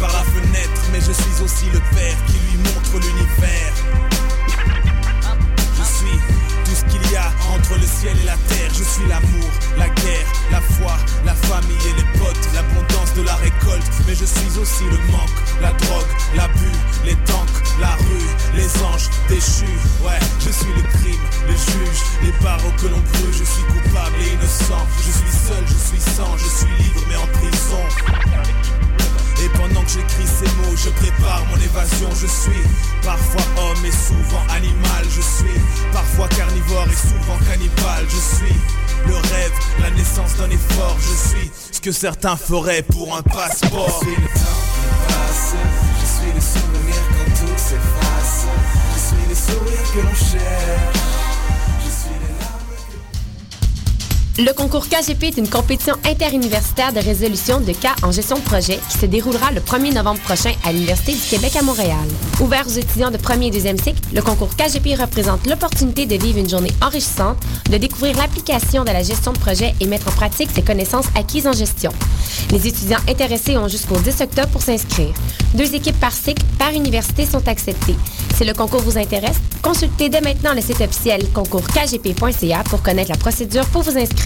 par la fenêtre, mais je suis aussi le père qui lui montre l'univers. Je suis tout ce qu'il y a entre le ciel et la terre. Je suis l'amour, la guerre, la foi, la famille et les potes, l'abondance de la récolte. Mais je suis aussi le manque, la drogue, l'abus, les tanks, la rue, les anges déchus. Ouais, je suis le crime, le juge, les barreaux que l'on brûle. Je suis coupable et innocent. Je suis seul, je suis sans, je suis libre mais en prison. Et pendant que j'écris ces mots, je prépare mon évasion. Je suis parfois homme et souvent animal. Je suis parfois carnivore et souvent cannibale. Je suis le rêve, la naissance d'un effort. Je suis ce que certains feraient pour un passeport. Je suis le temps qui passe. Je suis les souvenirs quand tout s'efface. Je suis les sourires que l'on cherche. Le concours KGP est une compétition interuniversitaire de résolution de cas en gestion de projet qui se déroulera le 1er novembre prochain à l'Université du Québec à Montréal. Ouvert aux étudiants de premier et deuxième cycle, le concours KGP représente l'opportunité de vivre une journée enrichissante, de découvrir l'application de la gestion de projet et mettre en pratique ses connaissances acquises en gestion. Les étudiants intéressés ont jusqu'au 10 octobre pour s'inscrire. Deux équipes par cycle, par université sont acceptées. Si le concours vous intéresse, consultez dès maintenant le site officiel concourskgp.ca pour connaître la procédure pour vous inscrire.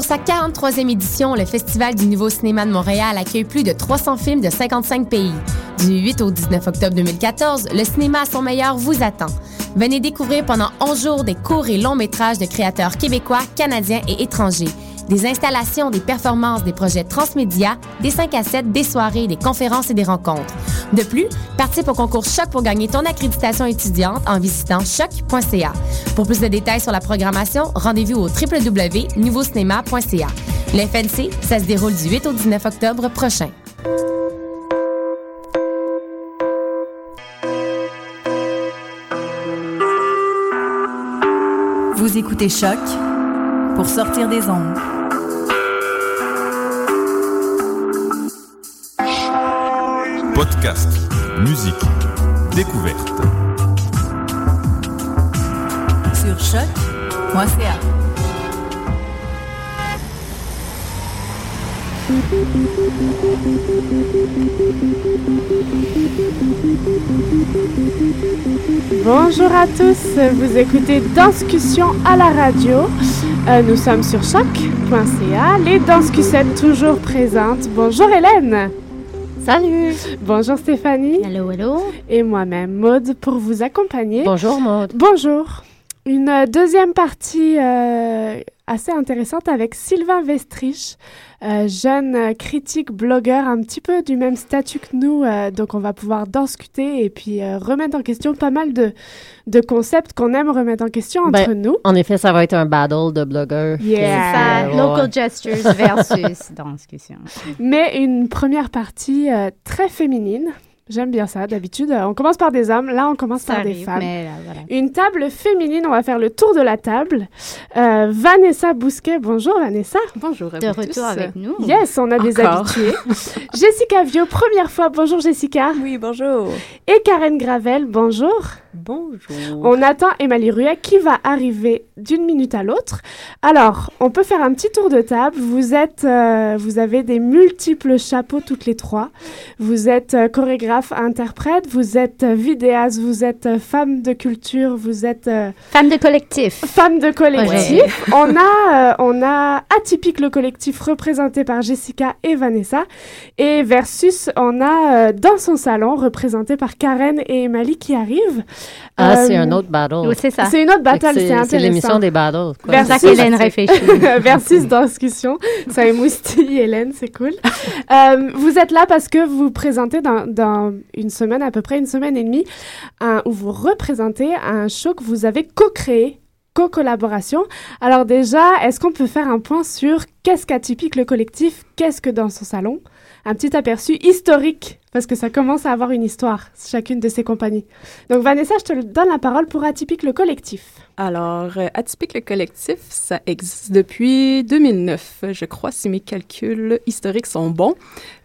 Pour sa 43e édition, le Festival du Nouveau Cinéma de Montréal accueille plus de 300 films de 55 pays. Du 8 au 19 octobre 2014, le cinéma à son meilleur vous attend. Venez découvrir pendant 11 jours des courts et longs métrages de créateurs québécois, canadiens et étrangers. Des installations, des performances, des projets transmédia, des 5 à 7, des soirées, des conférences et des rencontres. De plus, participe au concours Choc pour gagner ton accréditation étudiante en visitant choc.ca. Pour plus de détails sur la programmation, rendez-vous au www.nouveaucinéma.ca. Le FNC, ça se déroule du 8 au 19 octobre prochain. Vous écoutez Choc pour sortir des ondes. Podcast, musique, découverte. Sur choc.ca. Bonjour à tous, vous écoutez Danscussion à la radio. Euh, nous sommes sur choc.ca, les Danscussettes toujours présentes. Bonjour Hélène. Salut. Bonjour Stéphanie. Hello, hello. Et moi-même, Maude, pour vous accompagner. Bonjour, Maud. Bonjour. Une euh, deuxième partie euh, assez intéressante avec Sylvain Vestrich, euh, jeune critique, blogueur, un petit peu du même statut que nous. euh, donc on va pouvoir discuter et puis euh, remettre en question pas mal de, de concepts qu'on aime remettre en question entre Ben, nous. En effet, ça va être un battle de blogueurs. Yeah. Ça, Ouais, local ouais. gestures versus discussion. Mais une première partie euh, très féminine. J'aime bien ça. D'habitude, euh, on commence par des hommes. Là, on commence Ça par des femmes. mais là, voilà. Une table féminine, on va faire le tour de la table. Euh, Vanessa Bousquet, bonjour Vanessa. Bonjour à De vous retour tous. avec nous. Yes, on a des habitués. Jessica Vio, première fois, bonjour Jessica. Oui, bonjour. Et Karen Gravel, bonjour. Bonjour. On attend Emily Ruet qui va arriver d'une minute à l'autre. Alors, on peut faire un petit tour de table. Vous êtes, euh, vous avez des multiples chapeaux toutes les trois. Vous êtes euh, chorégraphe, interprète, vous êtes euh, vidéaste, vous êtes euh, femme de culture, vous êtes euh, Femme de collectif. femme de collectif. On a, euh, on a atypique le collectif représenté par Jessica et Vanessa, et versus on a euh, dans son salon représenté par Karen et Emily qui arrivent. Ah, Euh, c'est un autre battle. Oui, c'est ça. C'est une autre battle, c'est l'émission des battles. quoi. Versus- C'est ça qu'Hélène réfléchit. versus discussion. Ça émoustille Hélène, c'est cool. Euh, vous êtes là parce que vous présentez dans, dans une semaine, à peu près une semaine et demie, un- où vous représentez un show que vous avez co-créé co-collaboration. Alors déjà, est-ce qu'on peut faire un point sur qu'est-ce qu'Atypique le collectif, qu'est-ce que dans son salon? Un petit aperçu historique, parce que ça commence à avoir une histoire, chacune de ces compagnies. Donc Vanessa, je te donne la parole pour Atypique le collectif. Alors, euh, Atypique le collectif, ça existe depuis 2009, je crois, si mes calculs historiques sont bons.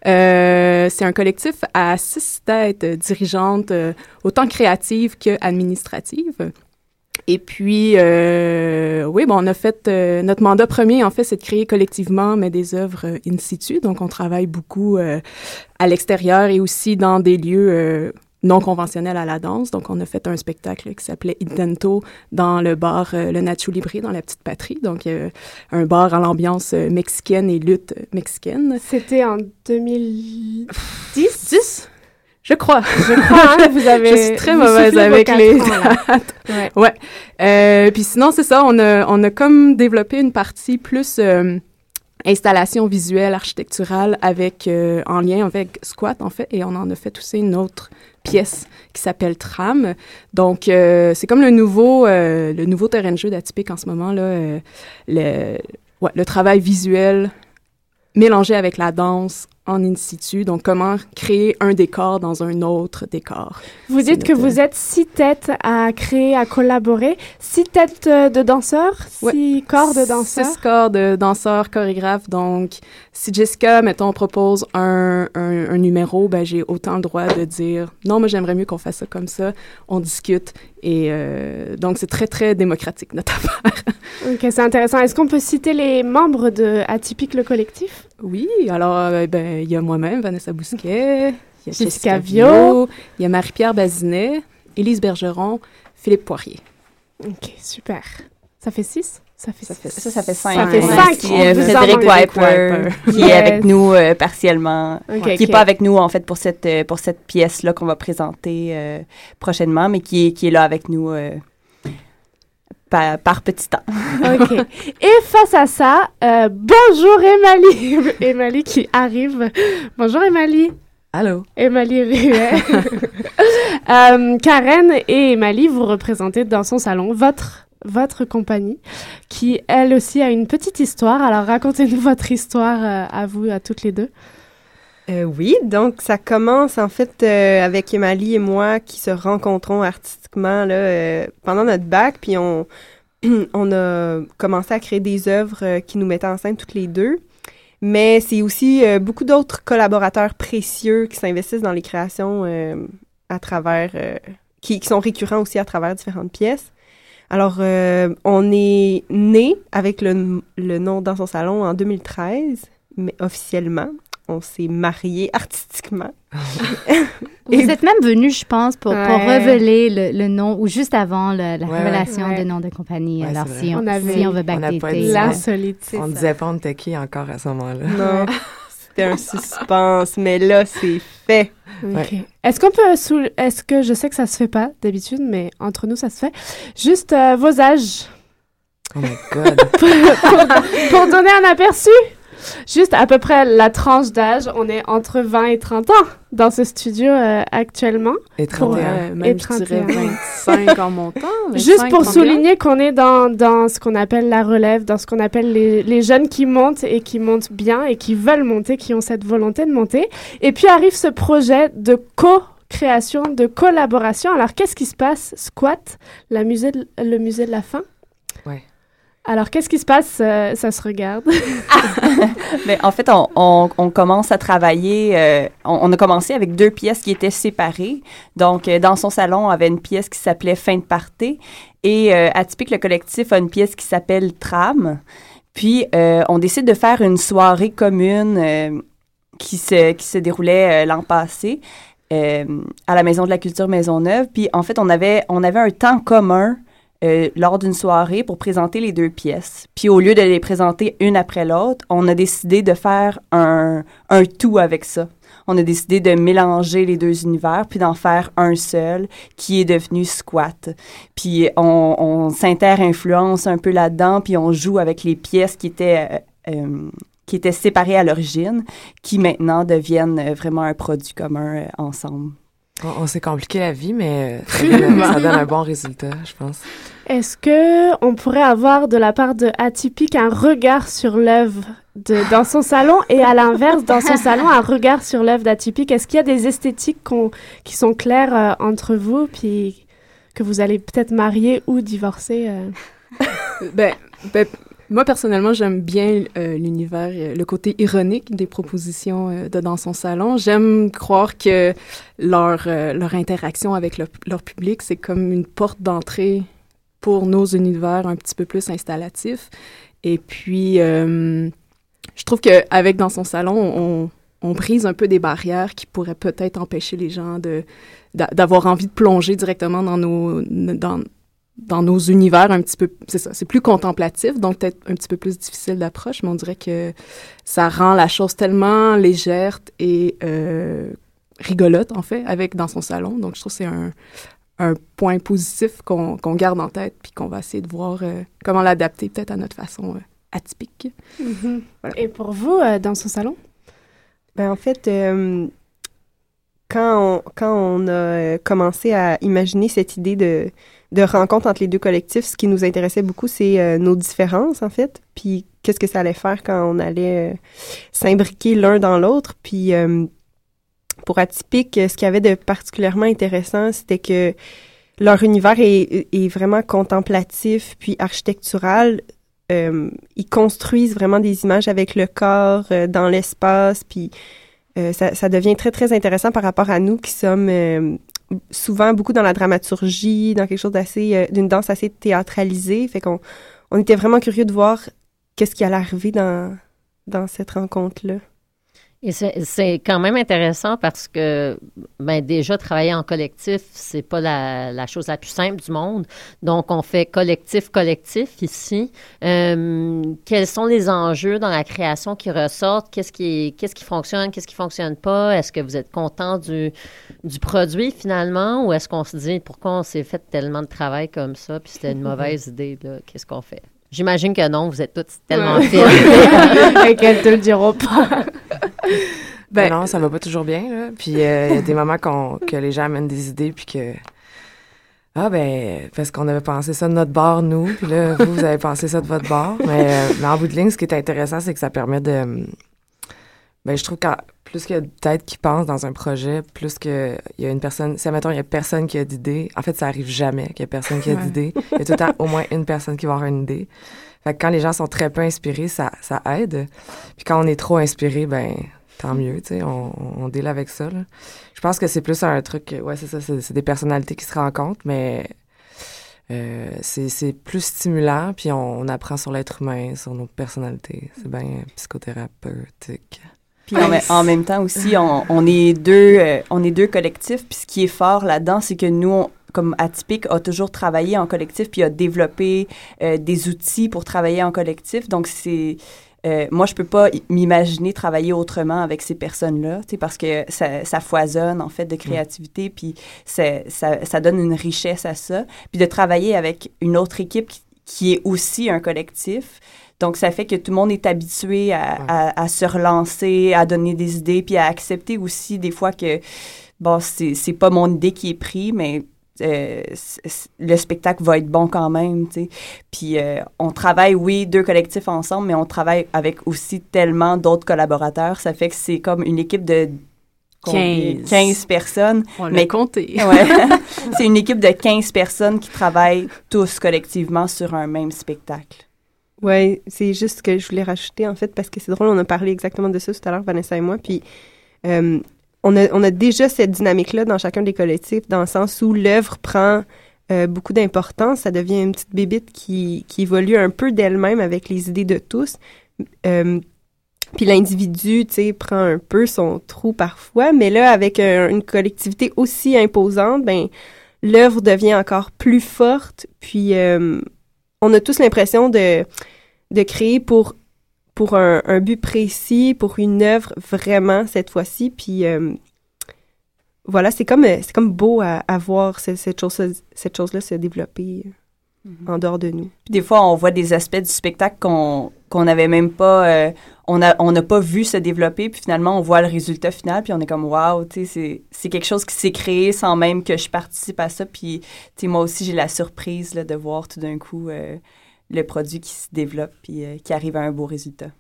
Euh, c'est un collectif à six têtes dirigeantes, euh, autant créatives qu'administratives. Et puis, euh, oui, bon, on a fait euh, notre mandat premier, en fait, c'est de créer collectivement, mais des œuvres euh, in situ. Donc, on travaille beaucoup euh, à l'extérieur et aussi dans des lieux euh, non conventionnels à la danse. Donc, on a fait un spectacle qui s'appelait Intento dans le bar Le Nacho Libre dans la petite patrie. Donc, euh, un bar à l'ambiance mexicaine et lutte mexicaine. C'était en 2010 10 Je crois. Je crois, hein, vous avez... Je suis très mauvaise avec les dates. Ouais. Ouais. Euh, puis sinon, c'est ça, on a, on a comme développé une partie plus euh, installation visuelle, architecturale, avec, euh, en lien avec Squat, en fait, et on en a fait aussi une autre pièce qui s'appelle Tram. Donc, euh, c'est comme le nouveau, euh, le nouveau terrain de jeu d'Atypique en ce moment, là, euh, le, ouais, le travail visuel mélangé avec la danse en in situ. Donc, comment créer un décor dans un autre décor? Vous dites que vous êtes six têtes à créer, à collaborer. Six têtes euh, de danseurs, Ouais. six corps de danseurs? Six corps de danseurs, chorégraphes. Donc, si Jessica, mettons, propose un, un, un numéro, ben, j'ai autant le droit de dire non, moi, j'aimerais mieux qu'on fasse ça comme ça. On discute. Et euh, donc, c'est très, très démocratique, notre affaire. Ok, c'est intéressant. Est-ce qu'on peut citer les membres de Atypique le collectif? Oui, alors, euh, ben, il y a moi-même, Vanessa Bousquet, il y a Jessica. Viau, il y a Marie-Pierre Bazinet, Élise Bergeron, Philippe Poirier. Ok, super. Ça fait six? Ça fait Ça fait, ça, ça fait cinq. Ça fait cinq. Euh, Frédéric manque. Wiper, qui est avec nous euh, partiellement. Qui n'est pas avec nous, en fait, pour cette, euh, pour cette pièce-là qu'on va présenter euh, prochainement, mais qui est, qui est là avec nous euh, par, par petit temps. Ok. Et face à ça, euh, bonjour Emily. Emily qui arrive. Bonjour Emily. Allô. Emily Ruet. Karen et Emily, vous représentez dans son salon votre, votre compagnie qui, elle aussi, a une petite histoire. Alors, racontez-nous votre histoire euh, à vous, à toutes les deux. Euh, oui, donc ça commence en fait euh, avec Emily et moi qui se rencontrons artistiquement là, pendant notre bac, puis on, on a commencé à créer des œuvres qui nous mettaient en scène toutes les deux. Mais c'est aussi beaucoup d'autres collaborateurs précieux qui s'investissent dans les créations à travers, qui sont récurrents aussi à travers différentes pièces. Alors, euh, on est né avec le, le nom dans son salon en 2013, mais officiellement, on s'est marié artistiquement. Vous êtes même venu, je pense, pour, pour révéler le, le nom, ou juste avant le- la Ouais, révélation ouais. de nom de compagnie. Ouais, Alors, si on, On avait- si on veut on pas backdater. dit euh, L'insolite. On disait pas on était qui encore à ce moment-là. Non, c'était un suspense, mais là, c'est fait. Ok. Est-ce qu'on peut sou- Est-ce que je sais que ça se fait pas d'habitude, mais entre nous ça se fait. Juste euh, vos âges Oh my god. pour, pour donner un aperçu. Juste à peu près la tranche d'âge, on est entre 20 et 30 ans dans ce studio euh, actuellement. Et Pour, 31. euh, même, et je dirais 31. 25 en montant. Juste 25, pour 31. souligner qu'on est dans, dans ce qu'on appelle la relève, dans ce qu'on appelle les, les jeunes qui montent et qui montent bien et qui veulent monter, qui ont cette volonté de monter. Et puis arrive ce projet de co-création, de collaboration. Alors qu'est-ce qui se passe? Squat, la musée de- le musée de la fin? Ouais. Alors qu'est-ce qui se passe? Euh, Ça se regarde. Mais en fait, on, commence à travailler. euh, on, a commencé avec deux pièces qui étaient séparées. Donc, euh, dans son salon, on avait une pièce qui s'appelait Fin de party. Et Atypique, le collectif, a une pièce qui s'appelle Tram. Puis, on décide de faire une soirée commune qui, se, qui se déroulait l'an passé à la Maison de la Culture Maisonneuve. Puis, en fait, on avait, on avait un temps commun euh, lors d'une soirée pour présenter les deux pièces. Puis au lieu de les présenter une après l'autre, on a décidé de faire un, un tout avec ça. On a décidé de mélanger les deux univers, puis d'en faire un seul, qui est devenu Squat. Puis on, on s'inter-influence un peu là-dedans, puis on joue avec les pièces qui étaient... euh, euh, qui étaient séparées à l'origine, qui maintenant deviennent vraiment un produit commun euh, ensemble. On, on s'est compliqué la vie, mais ça donne, ça donne un bon résultat, je pense. Est-ce que on pourrait avoir de la part de Atypique un regard sur l'œuvre de, dans son salon et à l'inverse, dans son salon, un regard sur l'œuvre d'Atypique? Est-ce qu'il y a des esthétiques qu'on- qui sont claires euh, entre vous, puis que vous allez peut-être marier ou divorcer euh? ben, ben, moi, personnellement, j'aime bien euh, l'univers, euh, le côté ironique des propositions euh, de Dans son salon. J'aime croire que leur, leur interaction avec le- leur public, c'est comme une porte d'entrée pour nos univers un petit peu plus installatifs. Et puis, je trouve qu'avec Dans son salon, on, on brise un peu des barrières qui pourraient peut-être empêcher les gens de d'a- d'avoir envie de plonger directement dans nos dans, dans nos univers un petit peu c'est ça c'est plus contemplatif donc peut-être un petit peu plus difficile d'approche mais on dirait que ça rend la chose tellement légère et euh, rigolote en fait avec dans son salon. Donc je trouve que c'est un un point positif qu'on qu'on garde en tête puis qu'on va essayer de voir euh, comment l'adapter peut-être à notre façon euh, atypique. Et pour vous, euh, dans son salon? Ben, en fait, euh, quand, on, quand on a commencé à imaginer cette idée de, de rencontre entre les deux collectifs, ce qui nous intéressait beaucoup, c'est euh, nos différences, en fait. Puis qu'est-ce que ça allait faire quand on allait euh, s'imbriquer l'un dans l'autre. Puis euh, pour Atypique, ce qu'il y avait de particulièrement intéressant, c'était que leur univers est, vraiment contemplatif puis architectural. Euh, ils construisent vraiment des images avec le corps dans l'espace, puis ça, devient très, très intéressant par rapport à nous qui sommes souvent beaucoup dans la dramaturgie, dans quelque chose d'assez, euh, d'une danse assez théâtralisée. Fait qu'on on était vraiment curieux de voir qu'est-ce qui allait arriver dans, dans cette rencontre-là. Et c'est quand même intéressant parce que, ben déjà, travailler en collectif, c'est pas la, la chose la plus simple du monde. Donc, on fait collectif-collectif ici. Euh, quels sont les enjeux dans la création qui ressortent? Qu'est-ce qui, qu'est-ce qui fonctionne? Qu'est-ce qui fonctionne pas? Est-ce que vous êtes content du, du produit finalement? Ou est-ce qu'on se dit pourquoi on s'est fait tellement de travail comme ça? Puis c'était une mauvaise idée, là? Qu'est-ce qu'on fait? J'imagine que non, vous êtes tous tellement Ouais. fines. Et qu'elles te le diront pas. Ben non, ça va pas toujours bien, là. Puis euh, il y a des moments qu'on, que les gens amènent des idées, puis que. Ah, ben, parce qu'on avait pensé ça de notre bord, nous, puis là, vous, vous avez pensé ça de votre bord. Mais, euh, mais en bout de ligne, ce qui est intéressant, c'est que ça permet de. Ben, je trouve que plus qu'il y a de têtes qui pensent dans un projet, plus qu'il y a une personne. Si, admettons, il y a personne qui a d'idée, en fait, ça arrive jamais qu'il y a personne qui a d'idée. Il y a tout le temps au moins une personne qui va avoir une idée. Fait que quand les gens sont très peu inspirés, ça, ça aide. Puis quand on est trop inspiré, ben, tant mieux, tu sais, on, on deal avec ça, là. Je pense que c'est plus un truc, ouais, c'est ça, c'est des personnalités qui se rencontrent, mais euh, c'est c'est plus stimulant, puis on, on apprend sur l'être humain, sur nos personnalités. C'est bien psychothérapeutique. Puis en, en même temps aussi, on, on est deux, euh, on est deux collectifs. Puis ce qui est fort là-dedans, c'est que nous, on- comme Atypique, a toujours travaillé en collectif, puis a développé euh, des outils pour travailler en collectif. Donc c'est euh, moi, je peux pas m'imaginer travailler autrement avec ces personnes-là, tu sais, parce que ça, ça foisonne, en fait, de créativité, puis ça, ça donne une richesse à ça. Puis de travailler avec une autre équipe qui, qui est aussi un collectif. Donc, ça fait que tout le monde est habitué à, à- à se relancer, à donner des idées, puis à accepter aussi des fois que, bon, c'est c'est pas mon idée qui est prise, mais euh, le spectacle va être bon quand même, tu sais. Puis euh, on travaille, oui, deux collectifs ensemble, mais on travaille avec aussi tellement d'autres collaborateurs. Ça fait que c'est comme une équipe de? 15. 15 personnes. On l'a mais compté. Ouais. c'est une équipe de 15 personnes qui travaillent tous collectivement sur un même spectacle. Ouais, c'est juste ce que je voulais rajouter, en fait, parce que c'est drôle, on a parlé exactement de ça tout à l'heure, Vanessa et moi, puis euh, on, a, on a déjà cette dynamique-là dans chacun des collectifs, dans le sens où l'œuvre prend euh, beaucoup d'importance, ça devient une petite bébite qui, qui évolue un peu d'elle-même avec les idées de tous. Euh, puis l'individu, tu sais, prend un peu son trou parfois, mais là, avec un- une collectivité aussi imposante, ben l'œuvre devient encore plus forte. Puis euh, on a tous l'impression de, de créer pour, pour un, un but précis, pour une œuvre vraiment cette fois-ci. Puis euh, voilà, c'est comme, c'est comme beau à, à voir ce- cette chose-là cette chose se développer euh, en dehors de nous. Puis des fois, on voit des aspects du spectacle qu'on qu'on n'avait même pas, euh, on a on n'a pas vu se développer puis finalement on voit le résultat final puis on est comme waouh tu sais c'est quelque chose qui s'est créé sans même que je participe à ça puis tu sais moi aussi j'ai la surprise là, de voir tout d'un coup euh, le produit qui se développe puis euh, qui arrive à un beau résultat.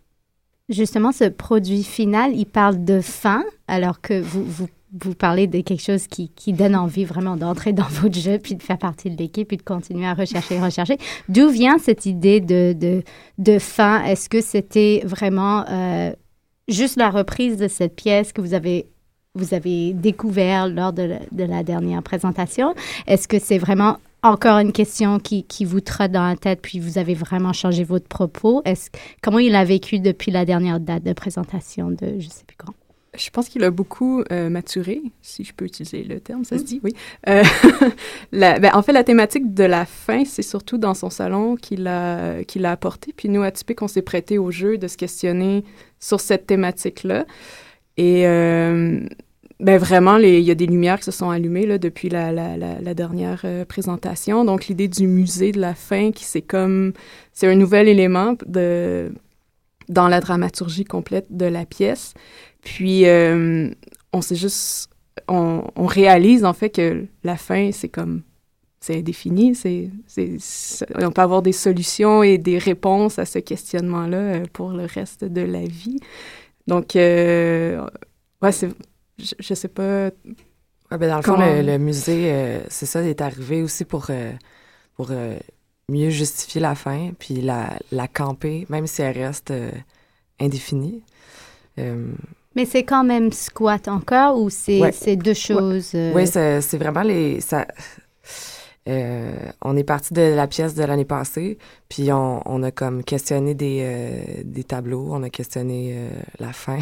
Justement, ce produit final, il parle de fin, alors que vous, vous, vous parlez de quelque chose qui, qui donne envie vraiment d'entrer dans votre jeu, puis de faire partie de l'équipe, puis de continuer à rechercher, rechercher. D'où vient cette idée de, de, de fin? Est-ce que c'était vraiment euh, juste la reprise de cette pièce que vous avez vous avez découvert lors de, la- de la dernière présentation? Est-ce que c'est vraiment encore une question qui, qui vous trotte dans la tête, puis vous avez vraiment changé votre propos? Est-ce, comment il a vécu depuis la dernière date de présentation de je sais plus quand? Je pense qu'il a beaucoup euh, maturé, si je peux utiliser le terme, ça se dit, oui. Euh, la- ben, en fait, la thématique de la fin, c'est surtout dans son salon qu'il a, qu'il a apporté. Puis nous, à Typique, on s'est prêté au jeu de se questionner sur cette thématique-là. Et euh, ben, vraiment, il y a des lumières qui se sont allumées là, depuis la, la, la, la dernière présentation. Donc, l'idée du musée de la fin, qui c'est comme... C'est un nouvel élément de, dans la dramaturgie complète de la pièce. Puis, euh, on s'est juste... On, on réalise, en fait, que la fin, c'est comme... C'est indéfini, c'est, on peut avoir des solutions et des réponses à ce questionnement-là euh, pour le reste de la vie. Donc, euh, ouais, c'est... Je, je sais pas... Ouais, ben dans le fond, le, le musée, euh, c'est ça, est arrivé aussi pour, pour mieux justifier la fin, puis la, la camper, même si elle reste indéfinie. Euh, Mais c'est quand même squat encore ou c'est, Ouais. deux choses? euh, Oui, c'est c'est vraiment les. Ça, euh, on est parti de la pièce de l'année passée, puis on, on a comme questionné des, euh, des tableaux, on a questionné euh, la fin.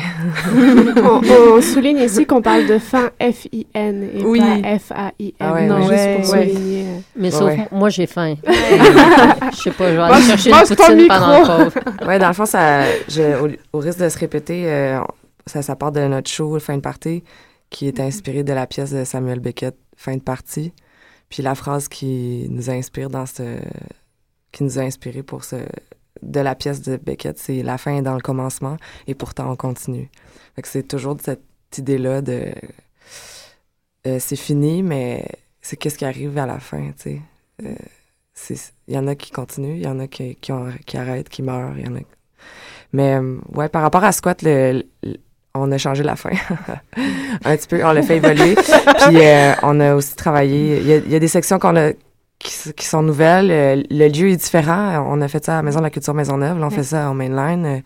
on, on souligne ici qu'on parle de fin F-I-N et Oui. pas F-A-I-N. Ah ouais, non, ouais. juste pour ouais. souligner. Mais sauf, ouais. moi, j'ai faim. je sais pas, je vais aller chercher une poutine micro. pendant le pause. ouais, dans le fond, ça, je, au, au risque de se répéter, euh, ça, ça part de notre show Fin de partie, qui est inspiré de la pièce de Samuel Beckett, Fin de partie. Puis la phrase qui nous inspire dans ce. qui nous a inspiré pour ce. de la pièce de Beckett, c'est La fin est dans le commencement et pourtant on continue. Fait que c'est toujours cette idée-là de. euh, c'est fini, mais c'est qu'est-ce qui arrive à la fin, tu sais. Euh, c'est- Il y en a qui continuent, il y en a qui, qui, ont- qui arrêtent, qui meurent, il y en a. Mais euh, ouais, par rapport à Squat, le, le- on a changé la fin. Un petit peu, on l'a fait évoluer. Puis euh, on a aussi travaillé. Il y a, il y a des sections qu'on a qui, sont nouvelles. Euh, Le lieu est différent. On a fait ça à la Maison de la Culture Maisonneuve. Là, on fait ça en mainline. Euh,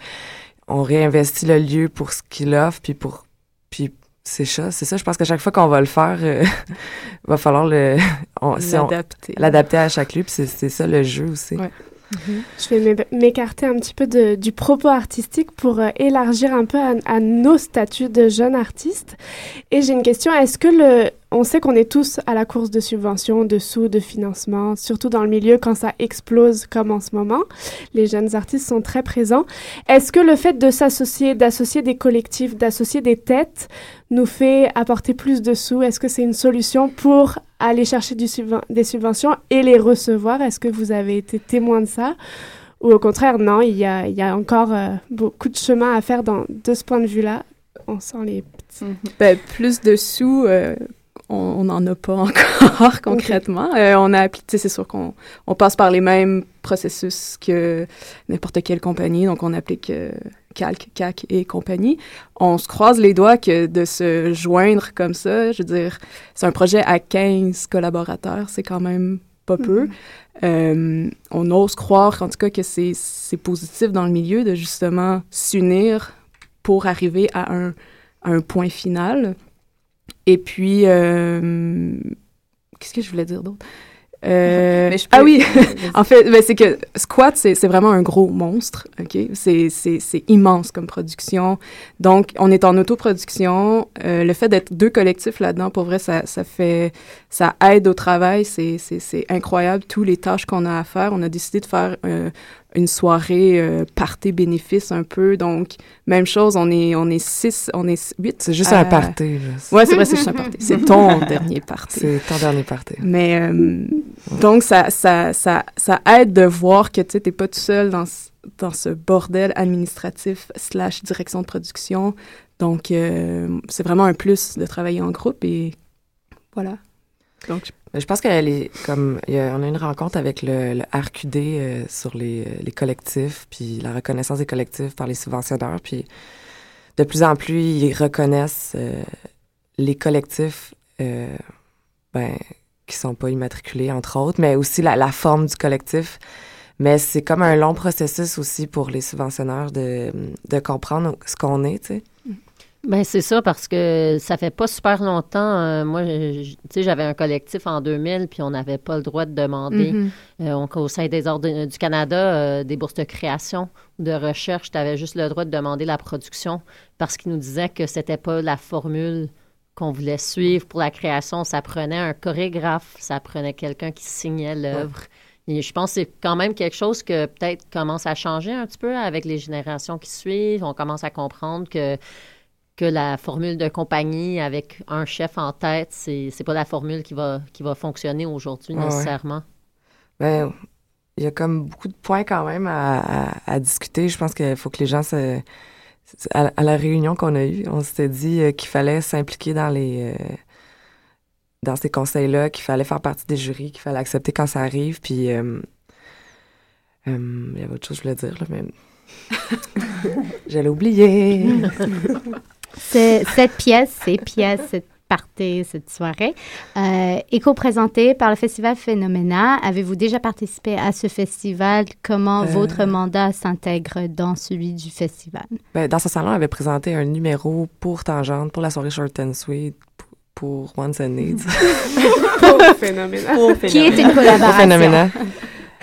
On réinvestit le lieu pour ce qu'il offre, puis pour. Puis c'est ça, c'est ça. Je pense qu'à chaque fois qu'on va le faire, euh, va falloir le. on- si L'adapter. L'adapter à chaque lieu, puis c'est c'est ça le jeu aussi. Ouais. Je vais m'é- m'écarter un petit peu de- du propos artistique pour euh, élargir un peu à nos statuts de jeunes artistes. Et j'ai une question, est-ce que le... On sait qu'on est tous à la course de subventions, de sous, de financement, surtout dans le milieu quand ça explose comme en ce moment. Les jeunes artistes sont très présents. Est-ce que le fait de s'associer, d'associer des collectifs, d'associer des têtes nous fait apporter plus de sous? Est-ce que c'est une solution pour aller chercher des subventions et les recevoir? Est-ce que vous avez été témoin de ça? Ou au contraire, non, il y a, encore euh, beaucoup de chemin à faire dans, de ce point de vue-là. On sent les petits. Ben, plus de sous, euh, on n'en a pas encore concrètement. Euh, on a appli- tu sais, c'est sûr qu'on on passe par les mêmes processus que n'importe quelle compagnie, donc on applique euh, Calc, CAC et compagnie. On se croise les doigts que de se joindre comme ça, je veux dire, c'est un projet à 15 collaborateurs, c'est quand même pas peu. Euh, on ose croire, en tout cas, que c'est c'est positif dans le milieu de justement s'unir pour arriver à un, à un point final. Et puis, euh, qu'est-ce que je voulais dire d'autre? Euh, peux- ah oui, en fait, ben, c'est que Squat, c'est vraiment un gros monstre, OK? C'est- immense comme production. Donc, on est en autoproduction. Euh, le fait d'être deux collectifs là-dedans, pour vrai, ça, ça fait... Ça aide au travail. C'est incroyable, tous les tâches qu'on a à faire. On a décidé de faire euh, une soirée euh, party bénéfice un peu. Donc, même chose, on est, on est six, on est huit. C'est juste un party. Là. Ouais, c'est vrai, c'est juste un party. C'est ton dernier party. C'est ton dernier party. Mais, euh, donc, ça, ça, ça, ça aide de voir que, tu t'es pas tout seul dans, ce- dans ce bordel administratif slash direction de production. Donc, euh, c'est vraiment un plus de travailler en groupe et voilà. Donc, je- pense qu'elle est comme y a- on a une rencontre avec le, RQD euh, sur les, collectifs puis la reconnaissance des collectifs par les subventionneurs puis de plus en plus ils reconnaissent euh, les collectifs euh, ben qui sont pas immatriculés entre autres mais aussi la, la forme du collectif. Mais c'est comme un long processus aussi pour les subventionneurs de, de comprendre ce qu'on est tu sais Ben c'est ça parce que ça fait pas super longtemps. euh, moi, tu sais, j'avais un collectif en 2000 puis on n'avait pas le droit de demander Mhm. euh, on- au sein des ordres du Canada euh, des bourses de création ou de recherche. Tu avais juste le droit de demander la production parce qu'ils nous disaient que c'était pas la formule qu'on voulait suivre pour la création. Ça prenait un chorégraphe, ça prenait quelqu'un qui signait l'œuvre. Et je pense que c'est quand même quelque chose que peut-être commence à changer un petit peu avec les générations qui suivent. On commence à comprendre que que la formule de compagnie avec un chef en tête, c'est c'est pas la formule qui va qui va fonctionner aujourd'hui Ouais, ouais. nécessairement. Ben, il y a comme beaucoup de points quand même à, à- à discuter. Je pense qu'il faut que les gens se... À, à la réunion qu'on a eue, on s'était dit euh, qu'il fallait s'impliquer dans les... euh, dans ces conseils-là, qu'il fallait faire partie des jurys, qu'il fallait accepter quand ça arrive. Puis, euh, euh, il y avait autre chose que je voulais dire, là, mais... J'allais oublier. C'est- cette pièce, ces pièces, cette partie, cette soirée, euh, est co-présentée par le Festival Phénoména. Avez-vous déjà participé à ce festival? Comment Euh. votre mandat s'intègre dans celui du festival? Ben, dans ce salon, on avait présenté un numéro pour Tangente, pour la soirée Short and Sweet, pour, pour Wants and Needs. Pour Phénoména. Qui est une Pour collaboration. Phénoména.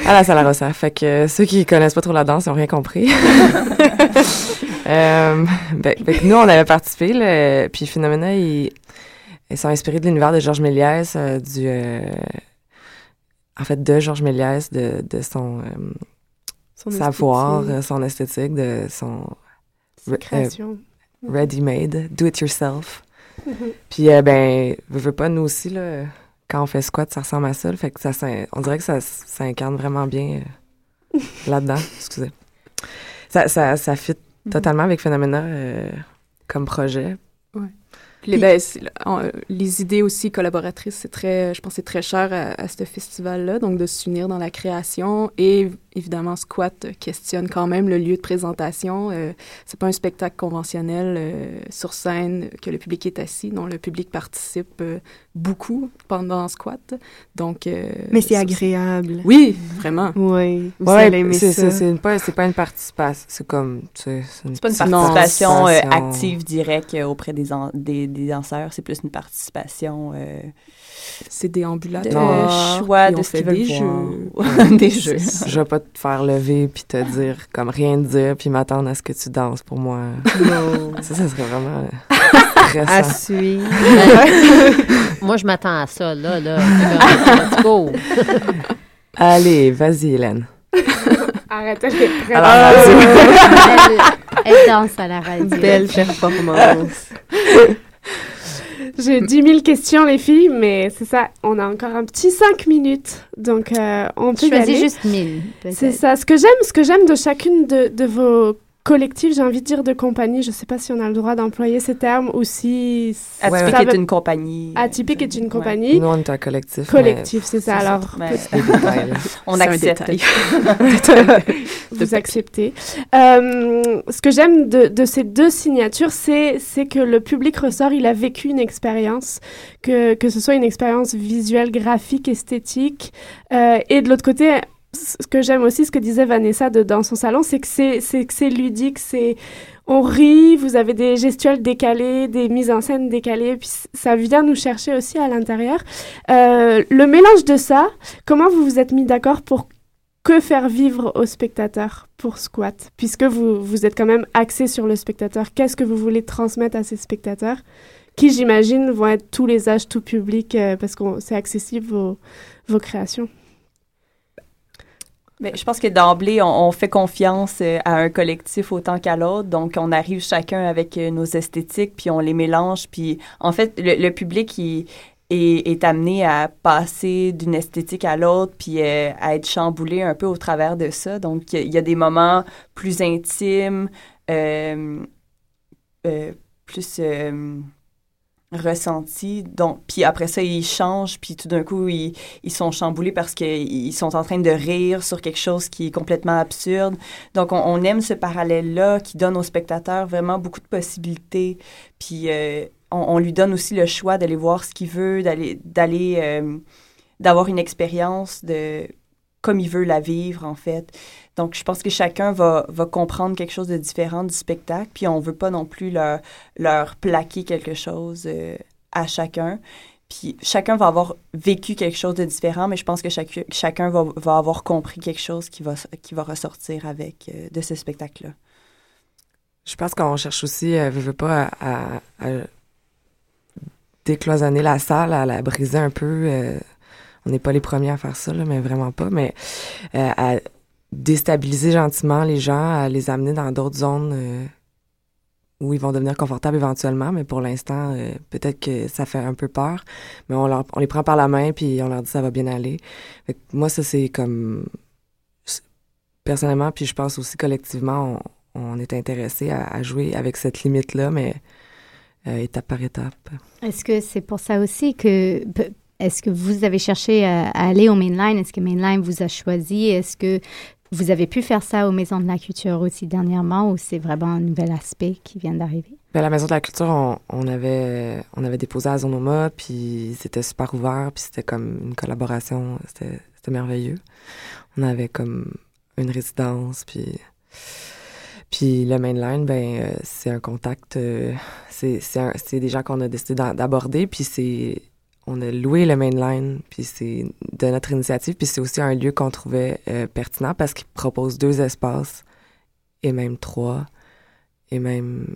À la salle à Rossa. Fait que euh, ceux qui connaissent pas trop la danse, ils ont rien compris. euh, ben, nous, on avait participé, là, puis Phénoména, ils, ils sont inspirés de l'univers de Georges Méliès, euh, du... euh, en fait, de Georges Méliès, de, de son, Son savoir, esthétique. son esthétique, de son... Re- création. ready-made, do it yourself. Mhm. Puis, ben, veux, veux pas, nous aussi, là, quand on fait squat, ça ressemble à ça. là. fait que ça, s'in- on dirait que ça, ça incarne vraiment bien euh, là-dedans. Excusez. Ça, ça, ça fit totalement avec Phénoména euh, comme projet. Ouais. Les, ben, en- euh, les idées aussi collaboratrices, c'est très, je pense, c'est très cher à, à ce festival-là, donc de s'unir dans la création et évidemment Squat questionne quand même le lieu de présentation. Euh, c'est pas un spectacle conventionnel euh, sur scène que le public est assis, non, le public participe euh, beaucoup pendant Squat, donc. euh, Mais c'est agréable. Oui, vraiment. Oui. Vous Ouais, c'est, ça. c'est, c'est une- pas, c'est pas une participation. C'est comme. C'est, C'est pas une participation euh, active directe auprès des, des, des danseurs, c'est plus une participation. euh, c'est déambulatoire. De choix de ce qu'ils veulent des jeux. des jeux. Je vais pas te faire lever puis te dire comme rien dire puis m'attendre à ce que tu danses pour moi. Ça, ça serait vraiment stressant. À suivre. Moi, je m'attends à ça, là, là. Let's go. Allez, vas-y, Hélène. Arrête, elle est radio. elle, elle danse à la radio. Belle performance. J'ai 10 000 questions, les filles, mais c'est ça, on a encore un petit 5 minutes. Donc, euh, on peut y Choisis aller. juste 1000, peut-être. C'est ça. Ce que j'aime, ce que j'aime de chacune de, de vos collectifs, j'ai envie de dire de compagnie, je ne sais pas si on a le droit d'employer ces termes ou si... Atypique est une compagnie. Atypique est une compagnie. Nous, on est un collectif. Collectif, c'est ça. Alors. On accepte. vous acceptez. Euh, ce que j'aime de, de ces deux signatures, c'est c'est que le public ressort, il a vécu une expérience, que, que ce soit une expérience visuelle, graphique, esthétique. Euh, et de l'autre côté, ce que j'aime aussi, ce que disait Vanessa dans son salon, c'est que c'est c'est que c'est ludique, c'est on rit, vous avez des gestuels décalés, des mises en scène décalées, puis ça vient nous chercher aussi à l'intérieur. Euh, le mélange de ça, comment vous vous êtes mis d'accord pour que faire vivre aux spectateurs pour Squat? Puisque vous, vous êtes quand même axé sur le spectateur, qu'est-ce que vous voulez transmettre à ces spectateurs Qui, j'imagine, vont être tous les âges, tout public, euh, parce que c'est accessible vos, vos créations? Mais je pense que d'emblée, on, on fait confiance euh, à un collectif autant qu'à l'autre. Donc, on arrive chacun avec euh, nos esthétiques, puis on les mélange. Puis, en fait, le, le public, il est, est amené à passer d'une esthétique à l'autre, puis euh, à être chamboulé un peu au travers de ça. Donc, il y a- des moments plus intimes, euh, euh, plus ressentis. Donc, puis après ça, ils changent, puis tout d'un coup, ils, ils sont chamboulés parce qu'ils sont en train de rire sur quelque chose qui est complètement absurde. Donc, on, aime ce parallèle-là qui donne aux spectateurs vraiment beaucoup de possibilités. Puis, euh, on, on lui donne aussi le choix d'aller voir ce qu'il veut, d'aller, d'aller, euh, d'avoir une expérience de comme il veut la vivre, en fait. Donc, je pense que chacun va, va comprendre quelque chose de différent du spectacle, puis on veut pas non plus leur, leur plaquer quelque chose euh, à chacun. Puis chacun va avoir vécu quelque chose de différent, mais je pense que chacun va, va avoir compris quelque chose qui va, qui va ressortir avec euh, de ce spectacle-là. Je pense qu'on cherche aussi, euh, veux pas, à, décloisonner la salle, à la briser un peu. euh, on n'est pas les premiers à faire ça, mais vraiment pas. Mais à déstabiliser gentiment les gens, à les amener dans d'autres zones euh, où ils vont devenir confortables éventuellement. Mais pour l'instant, euh, peut-être que ça fait un peu peur. Mais on, leur- les prend par la main puis on leur dit ça va bien aller. Fait que moi, ça, c'est comme personnellement, puis je pense aussi collectivement, on, est intéressé à, jouer avec cette limite-là, mais euh, étape par étape. Est-ce que c'est pour ça aussi que... Est-ce que vous avez cherché à aller au mainline? Est-ce que mainline vous a choisi? Est-ce que vous avez pu faire ça aux Maisons de la Culture aussi dernièrement ou c'est vraiment un nouvel aspect qui vient d'arriver? Ben, à la Maison de la Culture, on, avait, on avait déposé à Zonoma, puis c'était super ouvert, puis c'était comme une collaboration, c'était merveilleux. On avait comme une résidence, puis... Puis le mainline, ben euh, c'est un contact, euh, c'est des gens qu'on a décidé d'a- d'aborder, puis c'est on a loué le mainline, puis c'est de notre initiative, puis c'est aussi un lieu qu'on trouvait euh, pertinent parce qu'il propose deux espaces et même trois et même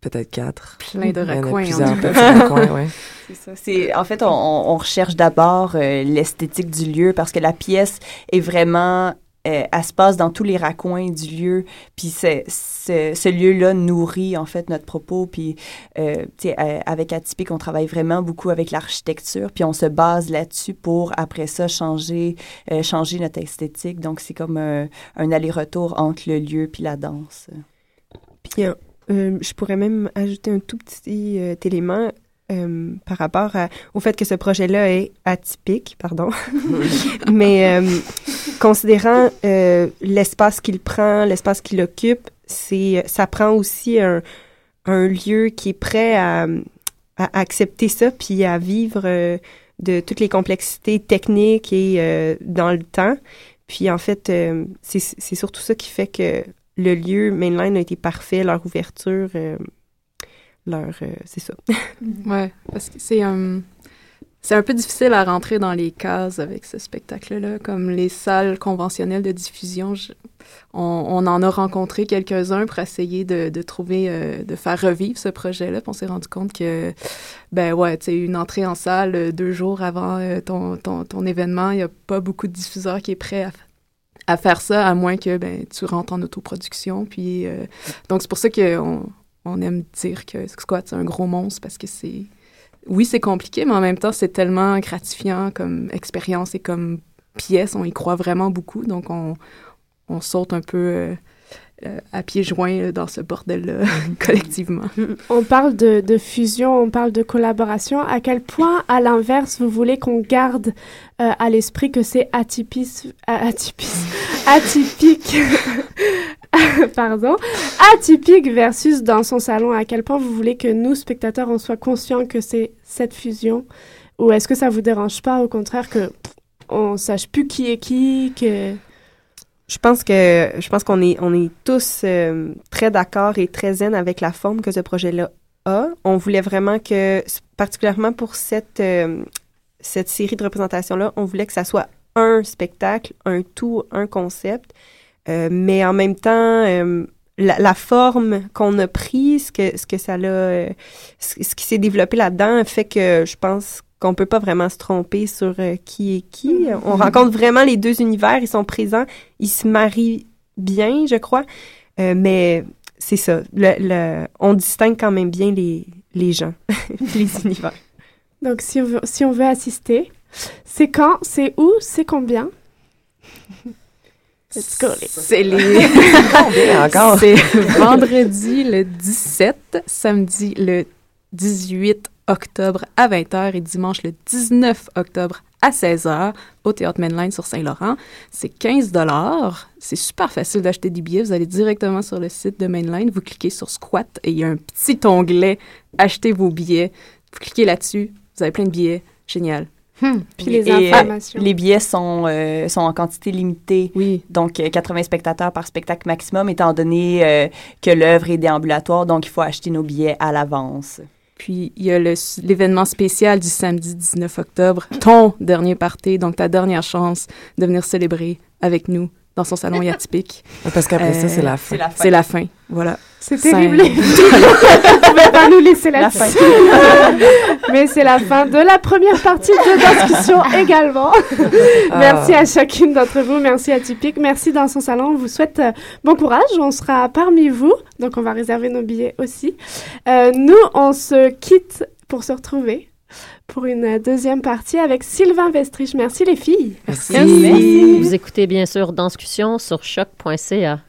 peut-être quatre. Plein de Il y en a plusieurs, de raccoins, ouais. C'est ça. C'est, en fait, on, on- on recherche d'abord euh, l'esthétique du lieu parce que la pièce est vraiment. Euh, elle se passe dans tous les raccoins du lieu. Puis c'est- ce, lieu-là nourrit, en fait, notre propos. Puis, euh, euh, avec Atypique, on travaille vraiment beaucoup avec l'architecture. Puis on se base là-dessus pour, après ça, changer, euh, changer notre esthétique. Donc, c'est comme un, un aller-retour entre le lieu puis la danse. Puis euh, euh, je pourrais même ajouter un tout petit élément euh, par rapport à- au fait que ce projet-là est atypique, pardon. Mais euh, considérant euh, l'espace qu'il prend, l'espace qu'il occupe, c'est ça prend aussi un, un lieu qui est prêt à, à accepter ça puis à vivre euh, de toutes les complexités techniques et euh, dans le temps. Puis en fait, c'est surtout ça qui fait que le lieu Mainline a été parfait, leur ouverture, leur... euh, c'est ça. Ouais, parce que c'est un, c'est un peu difficile à rentrer dans les cases avec ce spectacle-là. Comme les salles conventionnelles de diffusion, je- on, on en a rencontré quelques-uns pour essayer de, de trouver, euh, de faire revivre ce projet-là. Puis on s'est rendu compte que, ben ouais, tu sais, une entrée en salle euh, deux jours avant euh, ton, ton, ton événement, il n'y a pas beaucoup de diffuseurs qui est prêt à, à faire ça, à moins que ben, tu rentres en autoproduction. Puis, euh, donc, c'est pour ça qu'on on aime dire que Squat, c'est un gros monstre parce que c'est. Oui, c'est compliqué, mais en même temps, c'est tellement gratifiant comme expérience et comme pièce. On y croit vraiment beaucoup. Donc, on, on saute un peu euh, euh, à pieds joints euh, dans ce bordel-là, collectivement. On parle de, fusion, on parle de collaboration. À quel point, à l'inverse, vous voulez qu'on garde à l'esprit que c'est atypis, a- atypis, atypique, pardon, atypique versus dans son salon. À quel point vous voulez que nous, spectateurs, on soit conscients que c'est cette fusion, ou est-ce que ça vous dérange pas, au contraire, que on sache plus qui est qui, que Je pense que je pense qu'on est on est tous euh, très d'accord et très zen avec la forme que ce projet-là a. On voulait vraiment que, particulièrement pour cette euh, cette série de représentations-là, on voulait que ça soit un spectacle, un tout, un concept, Euh, mais en même temps, euh, la, la forme qu'on a prise, ce que, ce que ça l'a, euh, ce, ce qui s'est développé là-dedans fait que je pense qu'on peut pas vraiment se tromper sur qui est qui. On rencontre vraiment les deux univers, ils sont présents, ils se marient bien, je crois, Euh, mais c'est ça. Le, le- on distingue quand même bien les, les gens, les univers. Donc, si on veut, si on veut assister, c'est quand, c'est où, c'est combien? Let's go, les- C'est les... Encore? C'est vendredi le 17, samedi le 18 octobre à 20h et dimanche le 19 octobre à 16h au Théâtre Mainline sur Saint-Laurent. C'est 15 C'est super facile d'acheter des billets. Vous allez directement sur le site de Mainline, vous cliquez sur Squat et il y a un petit onglet Acheter vos billets. Vous cliquez là-dessus, vous avez plein de billets. Génial. Puis les Et, euh, informations. les billets sont, euh, sont en quantité limitée. Oui. Donc, euh, 80 spectateurs par spectacle maximum, étant donné euh, que l'œuvre est déambulatoire. Donc, il faut acheter nos billets à l'avance. Puis il y a le- l'événement spécial du samedi 19 octobre, ton dernier party, donc ta dernière chance de venir célébrer avec nous dans son salon atypique. Parce qu'après ça, c'est la fin. C'est la fin. C'est la fin, voilà. C'est terrible. Vous pouvez pas nous laisser La fin. Mais c'est la fin de la première partie de discussion également. Merci à chacune d'entre vous. Merci à Typique. Merci dans son salon. On vous souhaite euh, bon courage. On sera parmi vous. Donc, on va réserver nos billets aussi. Euh, nous, on se quitte pour se retrouver pour une deuxième partie avec Sylvain Vestrich. Merci les filles. Merci. Vous écoutez bien sûr Danscussion sur choc.ca.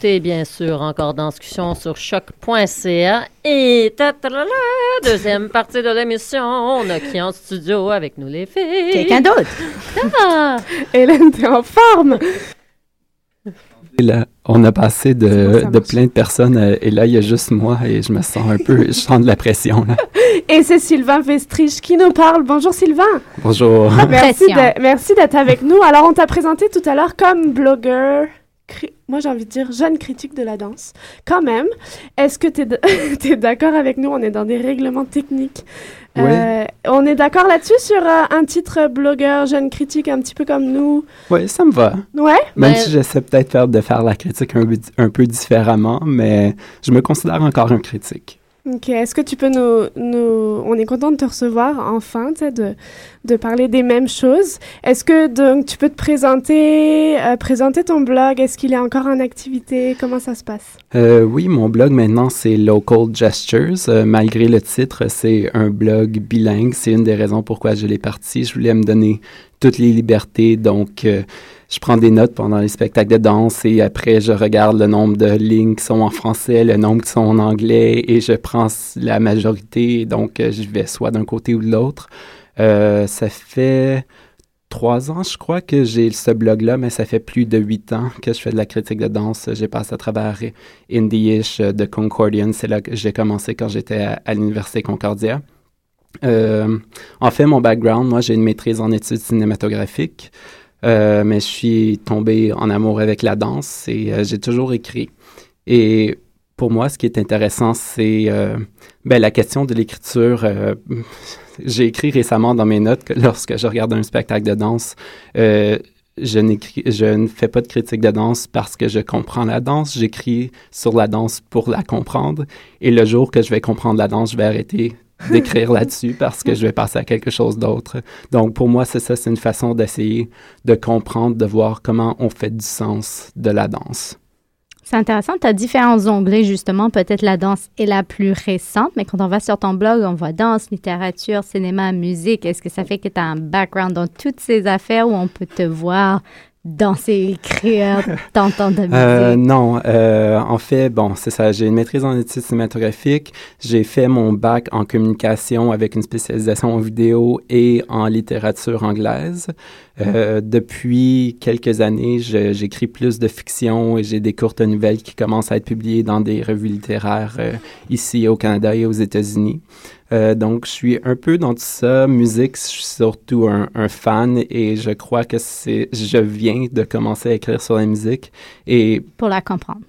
Bien sûr encore dans discussion sur choc.ca et tatalala, deuxième partie de l'émission. On a qui en studio avec nous les filles? Quelqu'un d'autre? Ah! Hélène, t'es en forme! Et là, on a passé de, de plein de personnes euh, et là, il y a juste moi et je me sens un peu, je sens de la pression là. Et c'est Sylvain Vestrich qui nous parle. Bonjour Sylvain. Bonjour. Merci d'être avec nous. Alors, on t'a présenté tout à l'heure comme blogueur. Moi, j'ai envie de dire jeune critique de la danse. Quand même, est-ce que tu es, d'accord avec nous? On est dans des règlements techniques. Euh, on est d'accord là-dessus sur euh, un titre blogueur, jeune critique, un petit peu comme nous? Oui, ça me va. Ouais? Même si j'essaie peut-être de faire la critique un peu différemment, mais je me considère encore un critique. Ok, est-ce que tu peux nous, nous... On est content de te recevoir enfin, de, de parler des mêmes choses. Est-ce que donc tu peux te présenter, euh, présenter ton blog? Est-ce qu'il est encore en activité? Comment ça se passe? Euh, oui, mon blog maintenant, c'est Local Gestures. Euh, malgré le titre, c'est un blog bilingue. C'est une des raisons pourquoi je l'ai parti. Je voulais me donner toutes les libertés. Donc, euh, je prends des notes pendant les spectacles de danse et après, je regarde le nombre de lignes qui sont en français, le nombre qui sont en anglais et je prends la majorité. Donc, euh, je vais soit d'un côté ou de l'autre. Euh, ça fait trois ans, je crois, que j'ai ce blog-là, mais ça fait plus de huit ans que je fais de la critique de danse. J'ai passé à travers Indie-ish de Concordian. C'est là que j'ai commencé quand j'étais à l'Université Concordia. Euh, en fait, mon background, moi, j'ai une maîtrise en études cinématographiques, euh, mais je suis tombé en amour avec la danse et euh, j'ai toujours écrit. Et pour moi, ce qui est intéressant, c'est ben, la question de l'écriture. j'ai écrit récemment dans mes notes que lorsque je regarde un spectacle de danse, je, je ne fais pas de critique de danse parce que je comprends la danse. J'écris sur la danse pour la comprendre. Et le jour que je vais comprendre la danse, je vais arrêter d'écrire là-dessus parce que je vais passer à quelque chose d'autre. Donc, pour moi, c'est ça, c'est une façon d'essayer de comprendre, de voir comment on fait du sens de la danse. C'est intéressant. Tu as différents onglets, justement. Peut-être la danse est la plus récente, mais quand on va sur ton blog, on voit danse, littérature, cinéma, musique. Est-ce que ça fait que tu as un background dans toutes ces affaires où on peut te voir danser, écrire, t'entendre de la musique? Euh, non, euh, en fait, bon, c'est ça. J'ai une maîtrise en études cinématographiques. J'ai fait mon bac en communication avec une spécialisation en vidéo et en littérature anglaise. Euh, depuis quelques années, j'écris plus de fiction et j'ai des courtes nouvelles qui commencent à être publiées dans des revues littéraires euh, ici au Canada et aux États-Unis. Euh, donc, je suis un peu dans tout ça. Musique, je suis surtout un, un fan et je crois que c'est, je viens de commencer à écrire sur la musique et Pour la comprendre.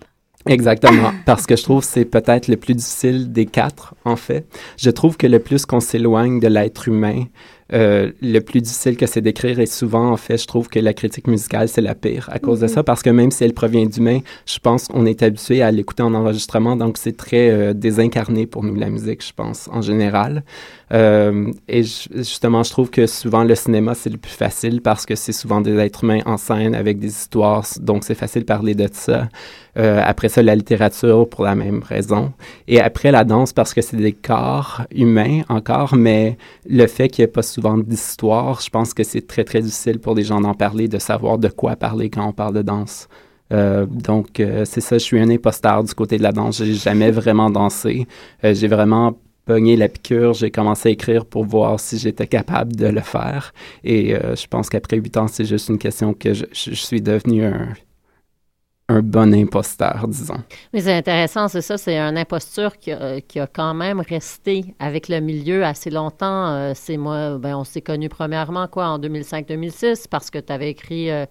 Exactement, parce que je trouve que c'est peut-être le plus difficile des quatre, en fait. Je trouve que le plus qu'on s'éloigne de l'être humain, euh, le plus difficile que c'est d'écrire, et souvent, en fait, je trouve que la critique musicale, c'est la pire à cause de Mhm. ça, parce que même si elle provient d'humain, je pense qu'on est habitué à l'écouter en enregistrement, donc c'est très euh, désincarné pour nous, la musique, je pense, en général. Euh, et ju- justement, je trouve que souvent le cinéma, c'est le plus facile parce que c'est souvent des êtres humains en scène avec des histoires, donc c'est facile de parler de ça. Euh, après ça, la littérature pour la même raison. Et après la danse parce que c'est des corps humains encore, mais le fait qu'il n'y ait pas souvent d'histoire, je pense que c'est très, très difficile pour les gens d'en parler, de savoir de quoi parler quand on parle de danse. Euh, donc, euh, c'est ça, je suis un imposteur du côté de la danse. J'ai jamais vraiment dansé. Euh, j'ai vraiment pogné la piqûre. J'ai commencé à écrire pour voir si j'étais capable de le faire. Et euh, je pense qu'après huit ans, c'est juste une question que je, suis devenu un, bon imposteur, disons. Mais c'est intéressant, c'est ça, c'est une imposture qui a, qui a quand même resté avec le milieu assez longtemps. Euh, c'est moi, ben, on s'est connus premièrement, quoi, en 2005-2006, parce que tu avais écrit euh,